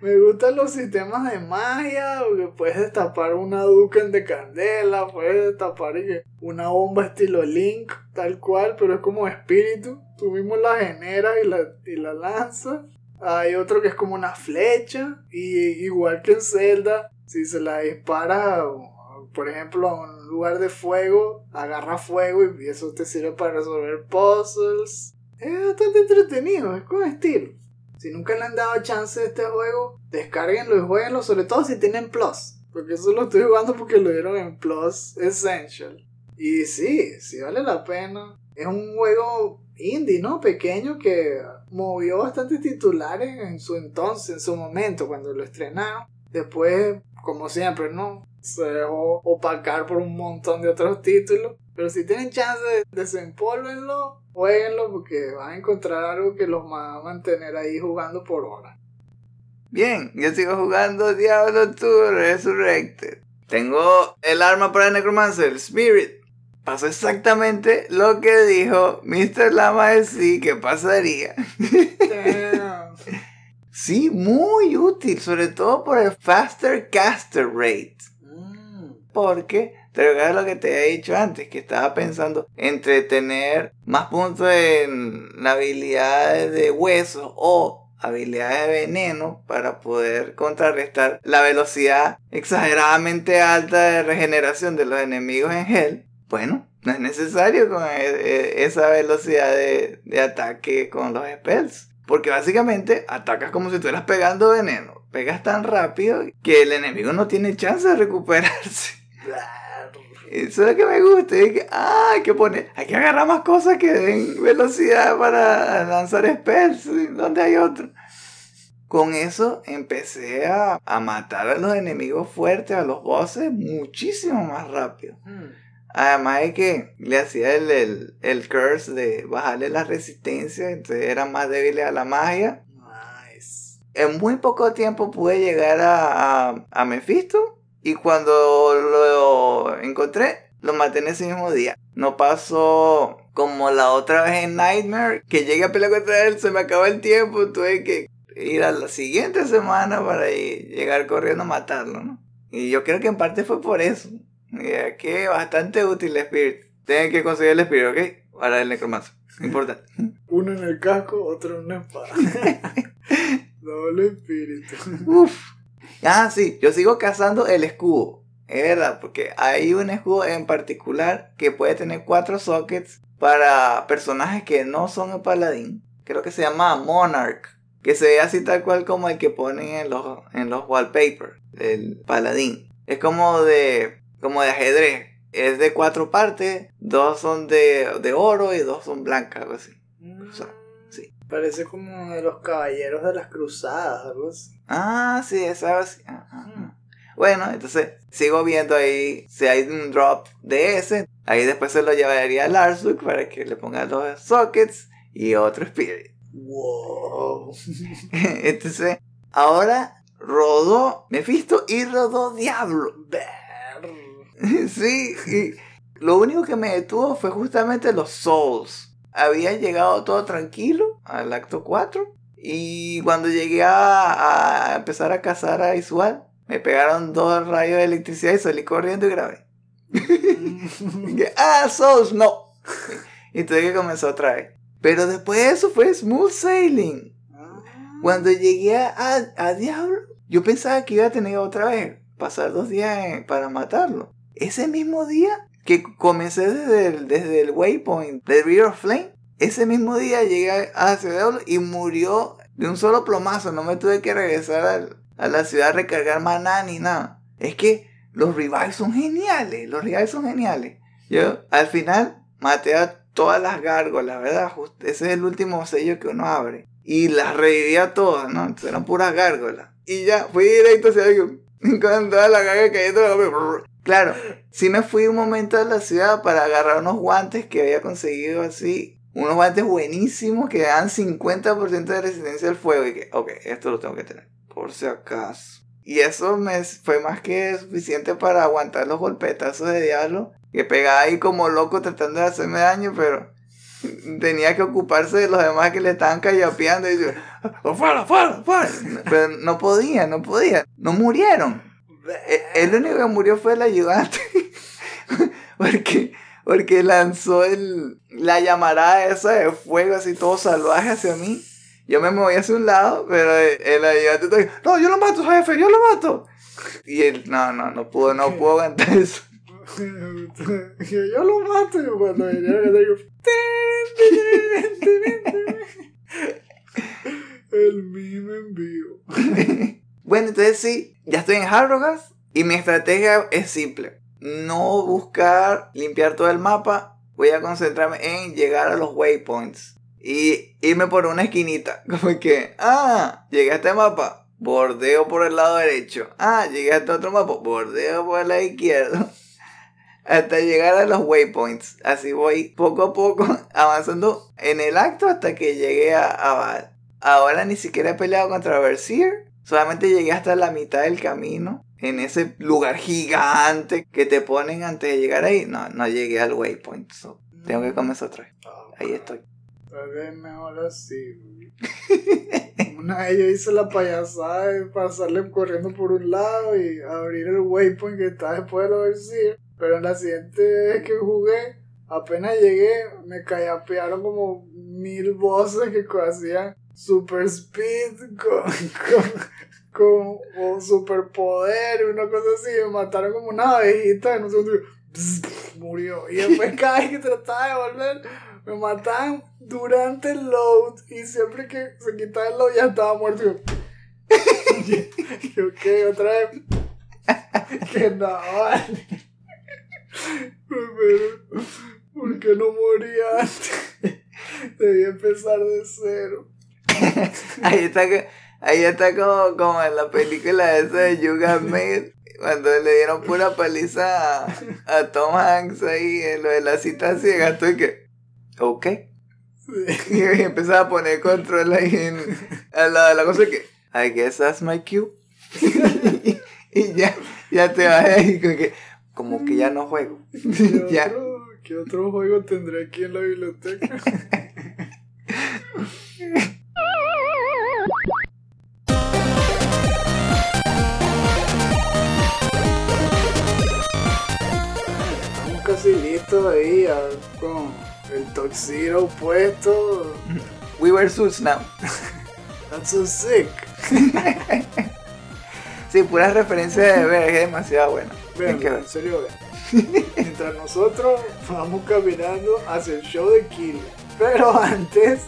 A: Me gustan los sistemas de magia, porque puedes destapar una Duken de candela, puedes destapar una bomba estilo Link, tal cual, pero es como espíritu. Tú mismo la generas y la, y la lanzas. Hay otro que es como una flecha, y igual que en Zelda, si se la disparas, por ejemplo, a un lugar de fuego, agarra fuego y eso te sirve para resolver puzzles. Es bastante entretenido, es con estilo. Si nunca le han dado chance a este juego, descárguenlo y jueguenlo, sobre todo si tienen Plus. Porque eso lo estoy jugando porque lo dieron en Plus Essential. Y sí, sí vale la pena. Es un juego indie, ¿no? Pequeño que movió bastantes titulares en su entonces, en su momento, cuando lo estrenaron. Después, como siempre, ¿no? Se dejó opacar por un montón de otros títulos. Pero si tienen chance, desempólvenlo, jueguenlo porque van a encontrar algo que los va a mantener ahí jugando por horas.
B: Bien, yo sigo jugando Diablo 2 Resurrected. Tengo el arma para el Necromancer, el Spirit. Pasó exactamente lo que dijo Mr. Lama de sí que pasaría.
A: Damn.
B: Sí, muy útil, sobre todo por el Faster Caster Rate. Porque, te recuerdas lo que te había dicho antes, que estaba pensando entre tener más puntos en habilidades de huesos o habilidades de veneno para poder contrarrestar la velocidad exageradamente alta de regeneración de los enemigos en Hell. Bueno, no es necesario con e- e- esa velocidad de, de ataque con los spells. Porque básicamente atacas como si estuvieras pegando veneno. Pegas tan rápido que el enemigo no tiene chance de recuperarse. Eso es lo que me gusta. Es que, ah, hay que poner, hay que agarrar más cosas que den velocidad para lanzar spells. ¿Dónde hay otro? Con eso empecé a, a matar a los enemigos fuertes, a los bosses, muchísimo más rápido.
A: Mm.
B: Además de que le hacía el, el, el curse de bajarle la resistencia, entonces era más débil a la magia.
A: Nice.
B: En muy poco tiempo pude llegar a, a, a Mephisto y cuando lo encontré, lo maté en ese mismo día. No pasó como la otra vez en Nightmare, que llegué a pelear contra él, se me acabó el tiempo, tuve que ir a la siguiente semana para llegar corriendo a matarlo, ¿no? Y yo creo que en parte fue por eso. Ya que bastante útil el Spirit. Tienen que conseguir el Spirit, ¿ok? Ahora el Necromancer. Importante.
A: Uno en el casco, otro en una espada. Doble espíritu.
B: Uf. Ah, sí, yo sigo cazando el escudo. Es verdad, porque hay un escudo en particular que puede tener cuatro sockets para personajes que no son el paladín. Creo que se llama Monarch. Que se ve así tal cual como el que ponen en los, en los wallpapers. El paladín. Es como de, como de ajedrez. Es de cuatro partes. Dos son de, de oro y dos son blancas, algo así. O sea.
A: Parece como de los caballeros de las cruzadas, algo así.
B: Ah, sí, esa así. Bueno, entonces sigo viendo ahí si hay un drop de ese. Ahí después se lo llevaría a Larsuk para que le ponga dos sockets y otro spirit.
A: Wow.
B: Entonces, ahora rodó Mephisto y rodó Diablo.
A: Ver.
B: Sí, y lo único que me detuvo fue justamente los Souls. Había llegado todo tranquilo al acto 4. Y cuando llegué a, a empezar a cazar a Isual, me pegaron dos rayos de electricidad y salí corriendo y grabé. Que, ah, Souls, no. Y tuve que comenzar otra vez. Pero después de eso fue smooth sailing. Cuando llegué a, a Diablo, yo pensaba que iba a tener otra vez, pasar dos días en- para matarlo. Ese mismo día que comencé desde el, desde el waypoint de of Flame, ese mismo día llegué a Ciudad y murió de un solo plomazo. No me tuve que regresar a la ciudad a recargar maná ni nada. Es que los revives son geniales, los revives son geniales. Yo al final maté a todas las gárgolas, ¿verdad? Just- ese es el último sello que uno abre. Y las reviví a todas, ¿no? Entonces puras gárgolas. Y ya, fui directo hacia alguien. Con todas las gárgolas cayendo. Claro, sí me fui un momento a la ciudad para agarrar unos guantes que había conseguido así. Unos guantes buenísimos que dan 50% de resistencia al fuego. Y que, ok, esto lo tengo que tener. Por si acaso. Y eso me fue más que suficiente para aguantar los golpetazos de diablo. Que pegaba ahí como loco tratando de hacerme daño, pero tenía que ocuparse de los demás que le estaban callapeando y decir, ¡fuera, fuera, fuera! Pero no podía, no podía. No murieron. E- El único que murió fue el ayudante. porque, porque lanzó el, la llamarada esa de fuego así todo salvaje hacia mí. Yo me moví hacia un lado, pero el, ayudante estaba, no, yo lo mato, jefe, yo lo mato. Y él, no, no, no pudo, no pudo aguantar eso.
A: yo, yo lo mato y cuando venía digo el meme en vivo
B: Bueno, entonces sí, ya estoy en Harrogas y mi estrategia es simple. No buscar limpiar todo el mapa, voy a concentrarme en llegar a los waypoints y irme por una esquinita. Como que, ah, llegué a este mapa, bordeo por el lado derecho. Ah, llegué a este otro mapa, bordeo por el lado izquierdo. Hasta llegar a los waypoints. Así voy poco a poco avanzando en el acto hasta que llegué a, a Val. Ahora ni siquiera he peleado contra Berserk. Solamente llegué hasta la mitad del camino. En ese lugar gigante que te ponen antes de llegar ahí. No, no llegué al waypoint. so, tengo que comenzar otra vez. Ahí estoy.
A: Tal vez mejor así. Una vez yo hice la payasada de pasarle corriendo por un lado y abrir el waypoint que está después de lo Berserk. Pero en la siguiente vez que jugué, apenas llegué, me callapearon como mil voces que hacían super speed con, con, con superpoder, una cosa así. Me mataron como una abejita en un segundo. y pss, murió. Y después cada vez que trataba de volver, me mataban durante el load. Y siempre que se quitaba el load ya estaba muerto. Y yo, ¿qué? Otra vez. Que no, vale. Pero, ¿por qué no moría antes? Debía empezar de cero.
B: Ahí está, que- ahí está como, como en la película esa de You Got Mail. Cuando le dieron pura paliza a, a Tom Hanks ahí en lo de la cita ciega. Estoy que, ok. Y empezaba a poner control ahí en, de la cosa que, I guess that's my cue. y, y ya, ya te vas ahí como que, como que ya no juego.
A: ¿Qué
B: ya.
A: otro, ¿Qué otro juego tendré aquí en la biblioteca? Ya con el Toxiro puesto.
B: We wear suits now.
A: That's so sick.
B: Sí, pura referencia de ver, es demasiado bueno.
A: Vean,
B: Hay que ver.
A: en serio, vean. Mientras nosotros vamos caminando hacia el show de Kill. Pero antes,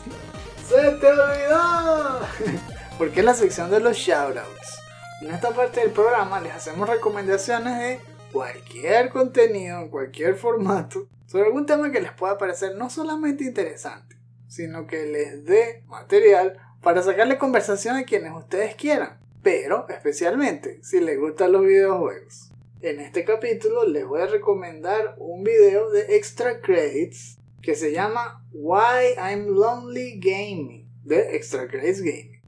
A: ¡se te olvidó! Porque es la sección de los shoutouts. En esta parte del programa les hacemos recomendaciones de cualquier contenido, en cualquier formato, sobre algún tema que les pueda parecer no solamente interesante, sino que les dé material para sacarle conversación a quienes ustedes quieran, pero especialmente si les gustan los videojuegos. En este capítulo les voy a recomendar un video de Extra Credits que se llama Why I'm Lonely Gaming de Extra Credits Gaming.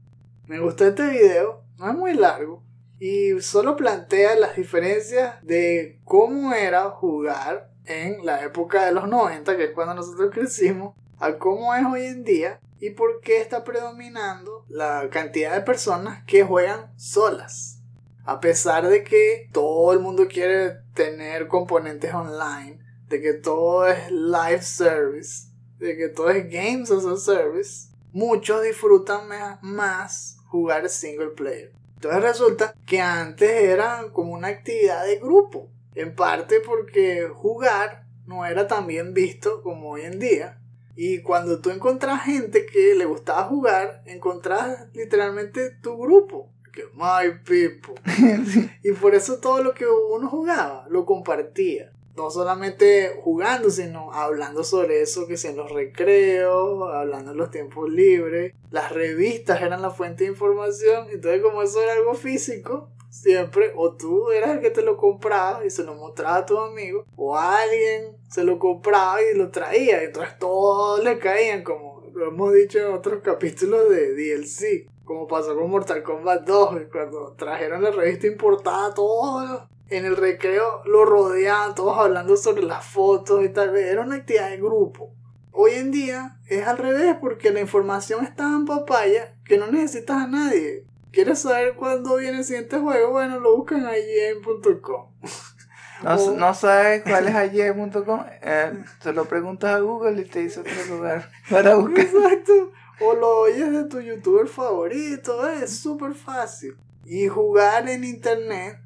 A: Me gustó este video, no es muy largo y solo plantea las diferencias de cómo era jugar en la época de los 90, que es cuando nosotros crecimos, a cómo es hoy en día y por qué está predominando la cantidad de personas que juegan solas. A pesar de que todo el mundo quiere tener componentes online, de que todo es live service, de que todo es games as a service, muchos disfrutan más jugar single player. Entonces resulta que antes era como una actividad de grupo, en parte porque jugar no era tan bien visto como hoy en día. Y cuando tú encontrás gente que le gustaba jugar, encontrás literalmente tu grupo, que my people. Y por eso todo lo que uno jugaba lo compartía. No solamente jugando, sino hablando sobre eso que si en los recreos, hablando en los tiempos libres. Las revistas eran la fuente de información. Entonces como eso era algo físico, siempre o tú eras el que te lo compraba y se lo mostraba a tus amigos, o alguien se lo compraba y lo traía. Entonces todos le caían como lo hemos dicho en otros capítulos de DLC. Como pasó con Mortal Kombat 2, cuando trajeron la revista importada, todos en el recreo lo rodeaban, todos hablando sobre las fotos y tal vez. Era una actividad de grupo. Hoy en día es al revés, porque la información está en papaya que no necesitas a nadie. ¿Quieres saber cuándo viene el siguiente juego? Bueno, lo buscan allí en .com.
B: No,
A: O-
B: no sabes cuál es ayer.com, eh, se lo preguntas a Google y te dice otro lugar para buscar.
A: Exacto. O lo oyes de tu youtuber favorito, es súper fácil. Y jugar en internet,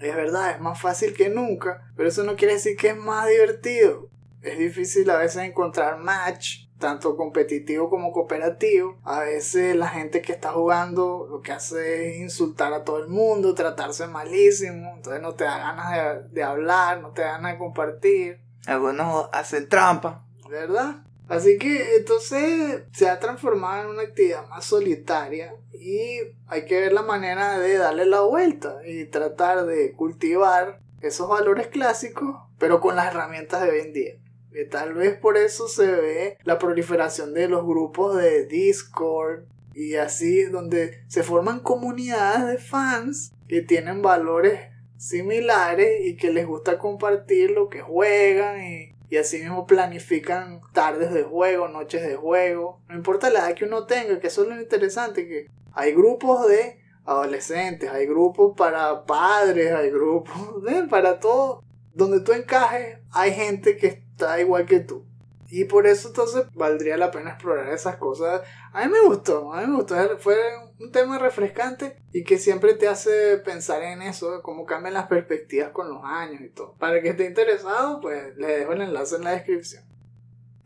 A: es verdad, es más fácil que nunca, pero eso no quiere decir que es más divertido. Es difícil a veces encontrar match, tanto competitivo como cooperativo. A veces la gente que está jugando lo que hace es insultar a todo el mundo, tratarse malísimo, entonces no te da ganas de, de hablar, no te da ganas de compartir.
B: Algunos hacen trampa.
A: ¿verdad? Así que entonces se ha transformado en una actividad más solitaria y hay que ver la manera de darle la vuelta y tratar de cultivar esos valores clásicos, pero con las herramientas de hoy en día. Y tal vez por eso se ve la proliferación de los grupos de Discord y así, donde se forman comunidades de fans que tienen valores similares y que les gusta compartir lo que juegan y, y así mismo planifican tardes de juego, noches de juego. No importa la edad que uno tenga, que eso es lo interesante, que hay grupos de adolescentes, hay grupos para padres, hay grupos de, para todo. Donde tú encajes, hay gente que está igual que tú. Y por eso entonces valdría la pena explorar esas cosas. A mí me gustó, a mí me gustó. Fue un tema refrescante y que siempre te hace pensar en eso, cómo cambian las perspectivas con los años y todo. Para que esté interesado, pues le dejo el enlace en la descripción.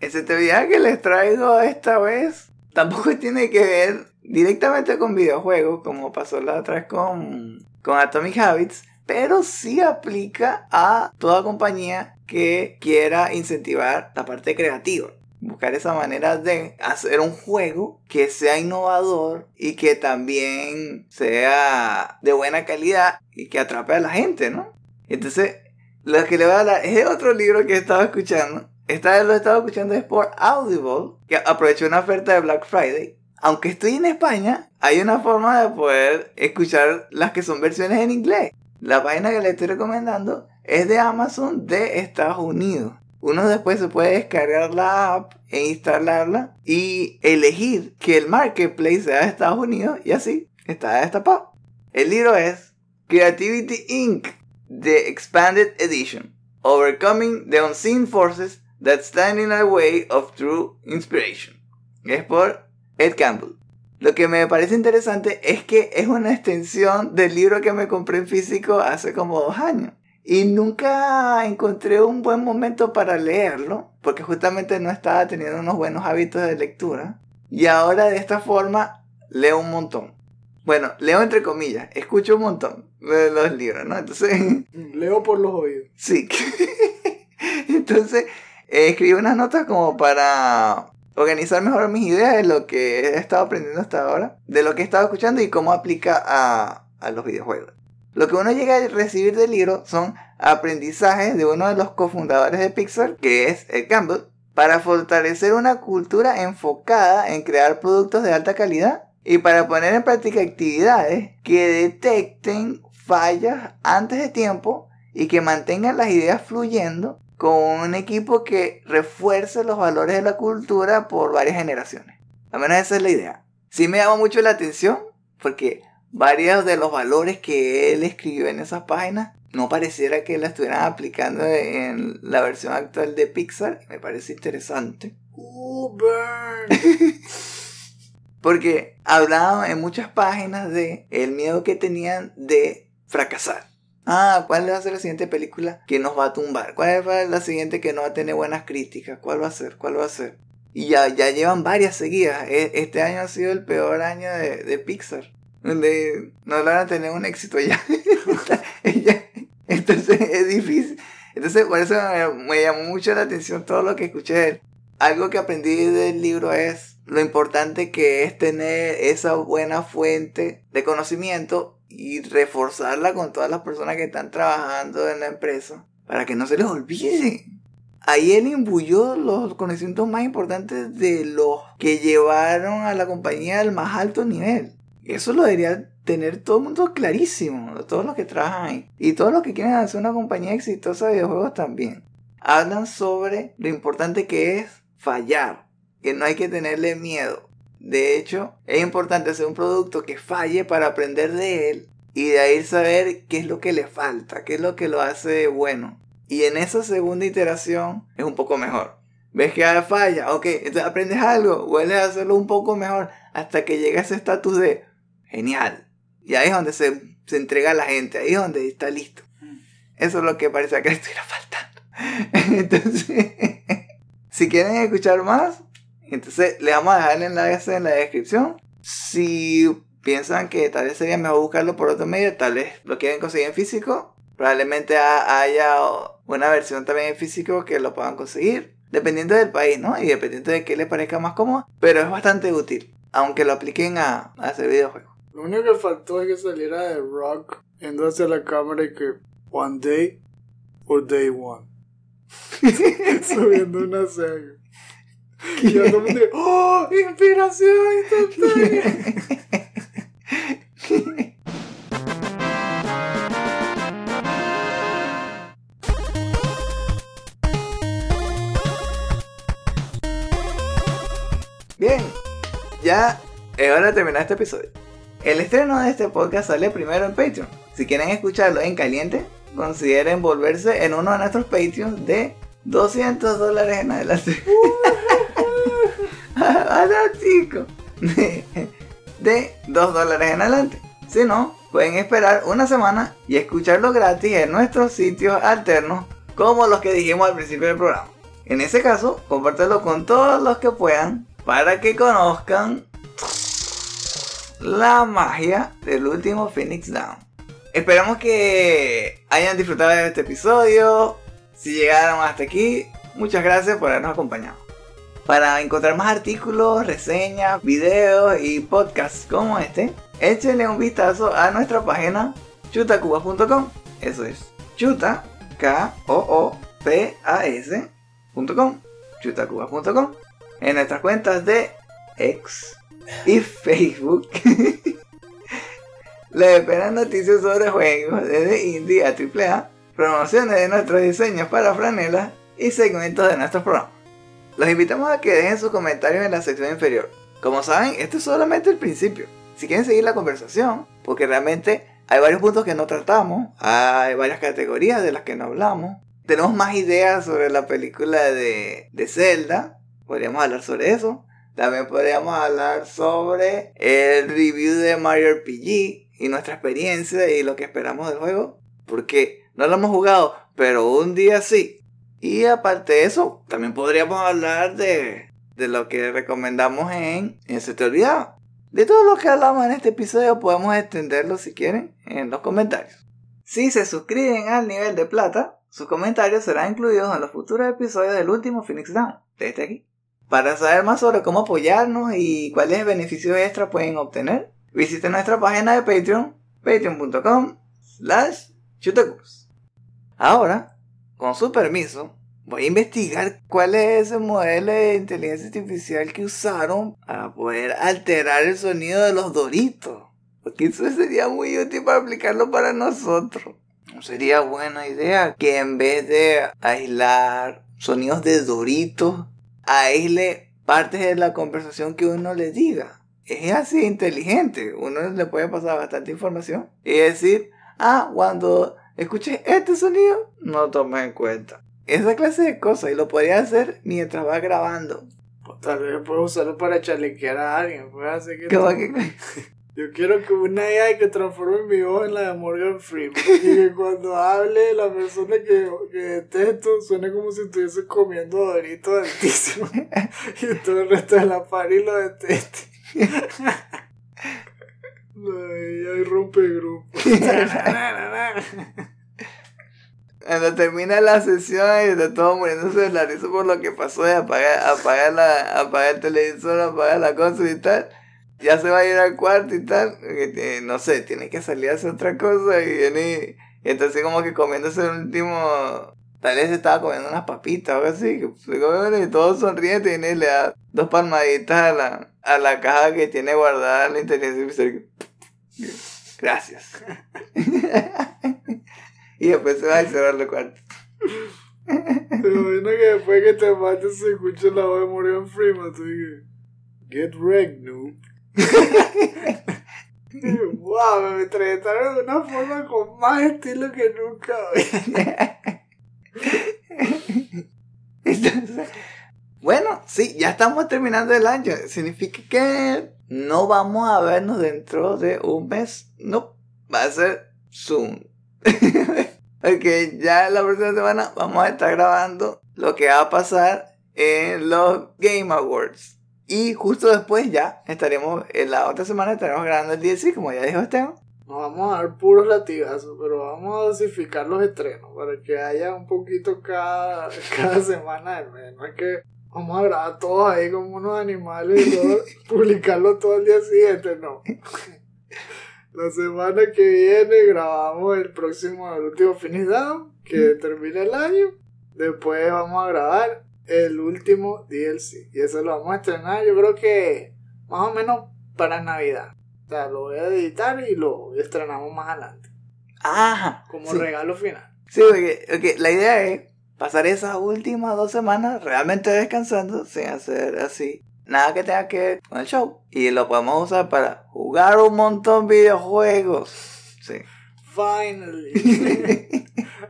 B: Ese actividad que les traigo esta vez tampoco tiene que ver directamente con videojuegos, como pasó la otra vez con, con Atomic Habits, pero sí aplica a toda compañía que quiera incentivar la parte creativa. Buscar esa manera de hacer un juego que sea innovador y que también sea de buena calidad y que atrape a la gente, ¿no? Entonces, lo que le voy a hablar es de otro libro que he estado escuchando. Esta vez lo he estado escuchando es por Audible, que aprovechó una oferta de Black Friday. Aunque estoy en España, hay una forma de poder escuchar las que son versiones en inglés. La página que le estoy recomendando es de Amazon de Estados Unidos. Uno después se puede descargar la app e instalarla y elegir que el marketplace sea de Estados Unidos y así está destapado. El libro es Creativity Inc. The Expanded Edition. Overcoming the Unseen Forces That Stand in the Way of True Inspiration. Es por Ed Campbell. Lo que me parece interesante es que es una extensión del libro que me compré en físico hace como dos años. Y nunca encontré un buen momento para leerlo, porque justamente no estaba teniendo unos buenos hábitos de lectura. Y ahora de esta forma leo un montón. Bueno, leo entre comillas, escucho un montón de los libros, ¿no? Entonces,
A: Leo por los oídos.
B: sí. Entonces, eh, escribí unas notas como para organizar mejor mis ideas de lo que he estado aprendiendo hasta ahora, de lo que he estado escuchando y cómo aplica a, a los videojuegos. Lo que uno llega a recibir del libro son aprendizajes de uno de los cofundadores de Pixar, que es Ed Campbell, para fortalecer una cultura enfocada en crear productos de alta calidad y para poner en práctica actividades que detecten fallas antes de tiempo y que mantengan las ideas fluyendo con un equipo que refuerce los valores de la cultura por varias generaciones. Al menos esa es la idea. Sí me llama mucho la atención porque varios de los valores que él escribió en esas páginas no pareciera que la estuvieran aplicando en la versión actual de Pixar. Me parece interesante.
A: Burn.
B: Porque hablaban en muchas páginas de el miedo que tenían de fracasar. Ah, ¿cuál va a ser la siguiente película que nos va a tumbar? ¿Cuál va a ser la siguiente que no va a tener buenas críticas? ¿Cuál va a ser? ¿Cuál va a ser? Y ya, ya llevan varias seguidas. E- Este año ha sido el peor año de, de Pixar. Donde no logran tener un éxito ya. Entonces es difícil. Entonces por eso me, me llamó mucho la atención todo lo que escuché. Algo que aprendí del libro es lo importante que es tener esa buena fuente de conocimiento y reforzarla con todas las personas que están trabajando en la empresa para que no se les olvide. Ahí él imbuyó los conocimientos más importantes de los que llevaron a la compañía al más alto nivel. Eso lo debería tener todo el mundo clarísimo, todos los que trabajan ahí. Y todos los que quieren hacer una compañía exitosa de videojuegos también. Hablan sobre lo importante que es fallar, que no hay que tenerle miedo. De hecho, es importante hacer un producto que falle para aprender de él y de ahí saber qué es lo que le falta, qué es lo que lo hace bueno. Y en esa segunda iteración es un poco mejor. Ves que ah, falla, ok, entonces aprendes algo, vuelves a hacerlo un poco mejor hasta que llega a ese estatus de genial. Y ahí es donde se, se entrega a la gente, ahí es donde está listo. Eso es lo que parece que le estuviera faltando. Entonces, si quieren escuchar más, entonces le vamos a dejar el enlace en la descripción. Si piensan que tal vez sería mejor buscarlo por otro medio, tal vez lo quieren conseguir en físico, probablemente ha- haya una versión también en físico que lo puedan conseguir, dependiendo del país, ¿no? Y dependiendo de qué les parezca más cómodo, pero es bastante útil, aunque lo apliquen a, a hacer videojuegos.
A: Lo único que faltó es que saliera de Rock yendo hacia la cámara y que One Day or Day One. Subiendo una Y yo todo el mundo, ¡Oh! ¡Inspiración instantánea!
B: Bien, ya es hora de terminar este episodio. El estreno de este podcast sale primero en Patreon. Si quieren escucharlo en caliente, consideren volverse en uno de nuestros Patreons de 200 dólares en adelante. Ahora de 2 dólares en adelante. Si no, pueden esperar una semana y escucharlo gratis en nuestros sitios alternos, como los que dijimos al principio del programa. En ese caso, compártelo con todos los que puedan para que conozcan la magia del último Phoenix Down. Esperamos que hayan disfrutado de este episodio. Si llegaron hasta aquí, muchas gracias por habernos acompañado. Para encontrar más artículos, reseñas, videos y podcasts como este, échenle un vistazo a nuestra página chutacubas.com. Eso es chuta, K-O-O-P-A-S.com, chutacubas.com. En nuestras cuentas de X y Facebook les esperan noticias sobre juegos desde indie a AAA, promociones de nuestros diseños para franelas y segmentos de nuestros programas. Los invitamos a que dejen sus comentarios en la sección inferior. Como saben, esto es solamente el principio. Si quieren seguir la conversación, porque realmente hay varios puntos que no tratamos, hay varias categorías de las que no hablamos, tenemos más ideas sobre la película de, de Zelda, podríamos hablar sobre eso, También podríamos hablar sobre el review de Mario RPG y nuestra experiencia y lo que esperamos del juego. Porque no lo hemos jugado, pero un día sí. Y aparte de eso, también podríamos hablar de, de lo que recomendamos en, en Se Te. De todo lo que hablamos en este episodio podemos extenderlo si quieren en los comentarios. Si se suscriben al nivel de plata, sus comentarios serán incluidos en los futuros episodios del último Phoenix Down, desde aquí. Para saber más sobre cómo apoyarnos y cuáles beneficios extra pueden obtener, visiten nuestra página de Patreon, patreon.com slash. Ahora, con su permiso, voy a investigar cuál es ese modelo de inteligencia artificial que usaron para poder alterar el sonido de los doritos. Porque eso sería muy útil para aplicarlo para nosotros. Sería buena idea que en vez de aislar sonidos de doritos, aísle partes de la conversación que uno le diga. Es así inteligente. Uno le puede pasar bastante información y decir, ah, cuando escuches este sonido, no tomes en cuenta. Esa clase de cosas y lo podría hacer mientras va grabando.
A: O tal vez puedo usarlo para chalequear a alguien. Puede hacer que
B: ¿Qué va que-
A: Yo quiero que una AI que transforme mi voz en la de Morgan Freeman. Y que cuando hable la persona que, que detesto suene como si estuviese comiendo doritos altísimo. Y todo el resto de la party lo deteste. Ay, ahí rompe grupo.
B: Cuando termina la sesión y está todo muriéndose de la risa por lo que pasó de apagar, apagar, la, apagar el televisor, apagar la cosa y tal. Ya se va a ir al cuarto y tal. tiene- no sé, tiene que salir a hacer otra cosa y viene y, y entonces como que comiéndose el último... Tal vez estaba comiendo unas papitas o algo así. Que se y todo sonriente y viene y le da dos palmaditas a la, a la caja que tiene guardada la inteligencia artificial. Gracias. y después se va a cerrar el cuarto.
A: Te imagino que después que te mates se escucha la voz de Morgan Freeman. Tú dices, Get wrecked, noob. wow, me entrevistaron de una forma con más estilo que nunca.
B: Entonces, bueno, sí, ya estamos terminando el año. Significa que no vamos a vernos dentro de un mes. No, va a ser Zoom. Porque ya la próxima semana vamos a estar grabando lo que va a pasar en los Game Awards. Y justo después ya estaremos, en la otra semana estaremos grabando el DLC, como ya dijo Esteban.
A: Nos vamos a dar puros latigazos, pero vamos a dosificar los estrenos para que haya un poquito cada, cada semana del mes. No es que vamos a grabar todos ahí como unos animales y todo, publicarlo todo el día siguiente, no. La semana que viene grabamos el próximo, el último Finish Down, que termina el año. Después vamos a grabar el último DLC. Y eso lo vamos a estrenar, yo creo que más o menos para Navidad. O sea, lo voy a editar y lo estrenamos más adelante.
B: Ajá.
A: Como
B: sí.
A: regalo final.
B: Sí, porque la idea es pasar esas últimas dos semanas realmente descansando sin hacer así nada que tenga que ver con el show. Y lo podemos usar para jugar un montón de videojuegos. Sí.
A: Finally.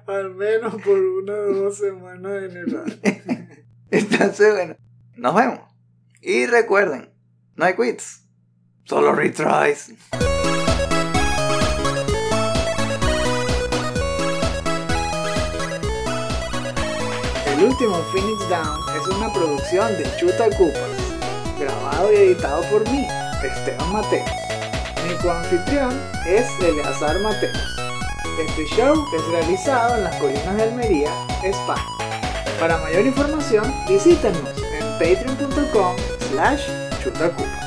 A: Al menos por una o dos semanas en el año.
B: Entonces, bueno, nos vemos. Y recuerden, no hay quits, solo retries.
A: El último Phoenix Down es una producción de Chuta Cupas, grabado y editado por mí, Esteban Mateos. Mi coanfitrión es Eleazar Mateos. Este show es realizado en las colinas de Almería, España. Para mayor información, visítenos en patreon.com slash chutacupas.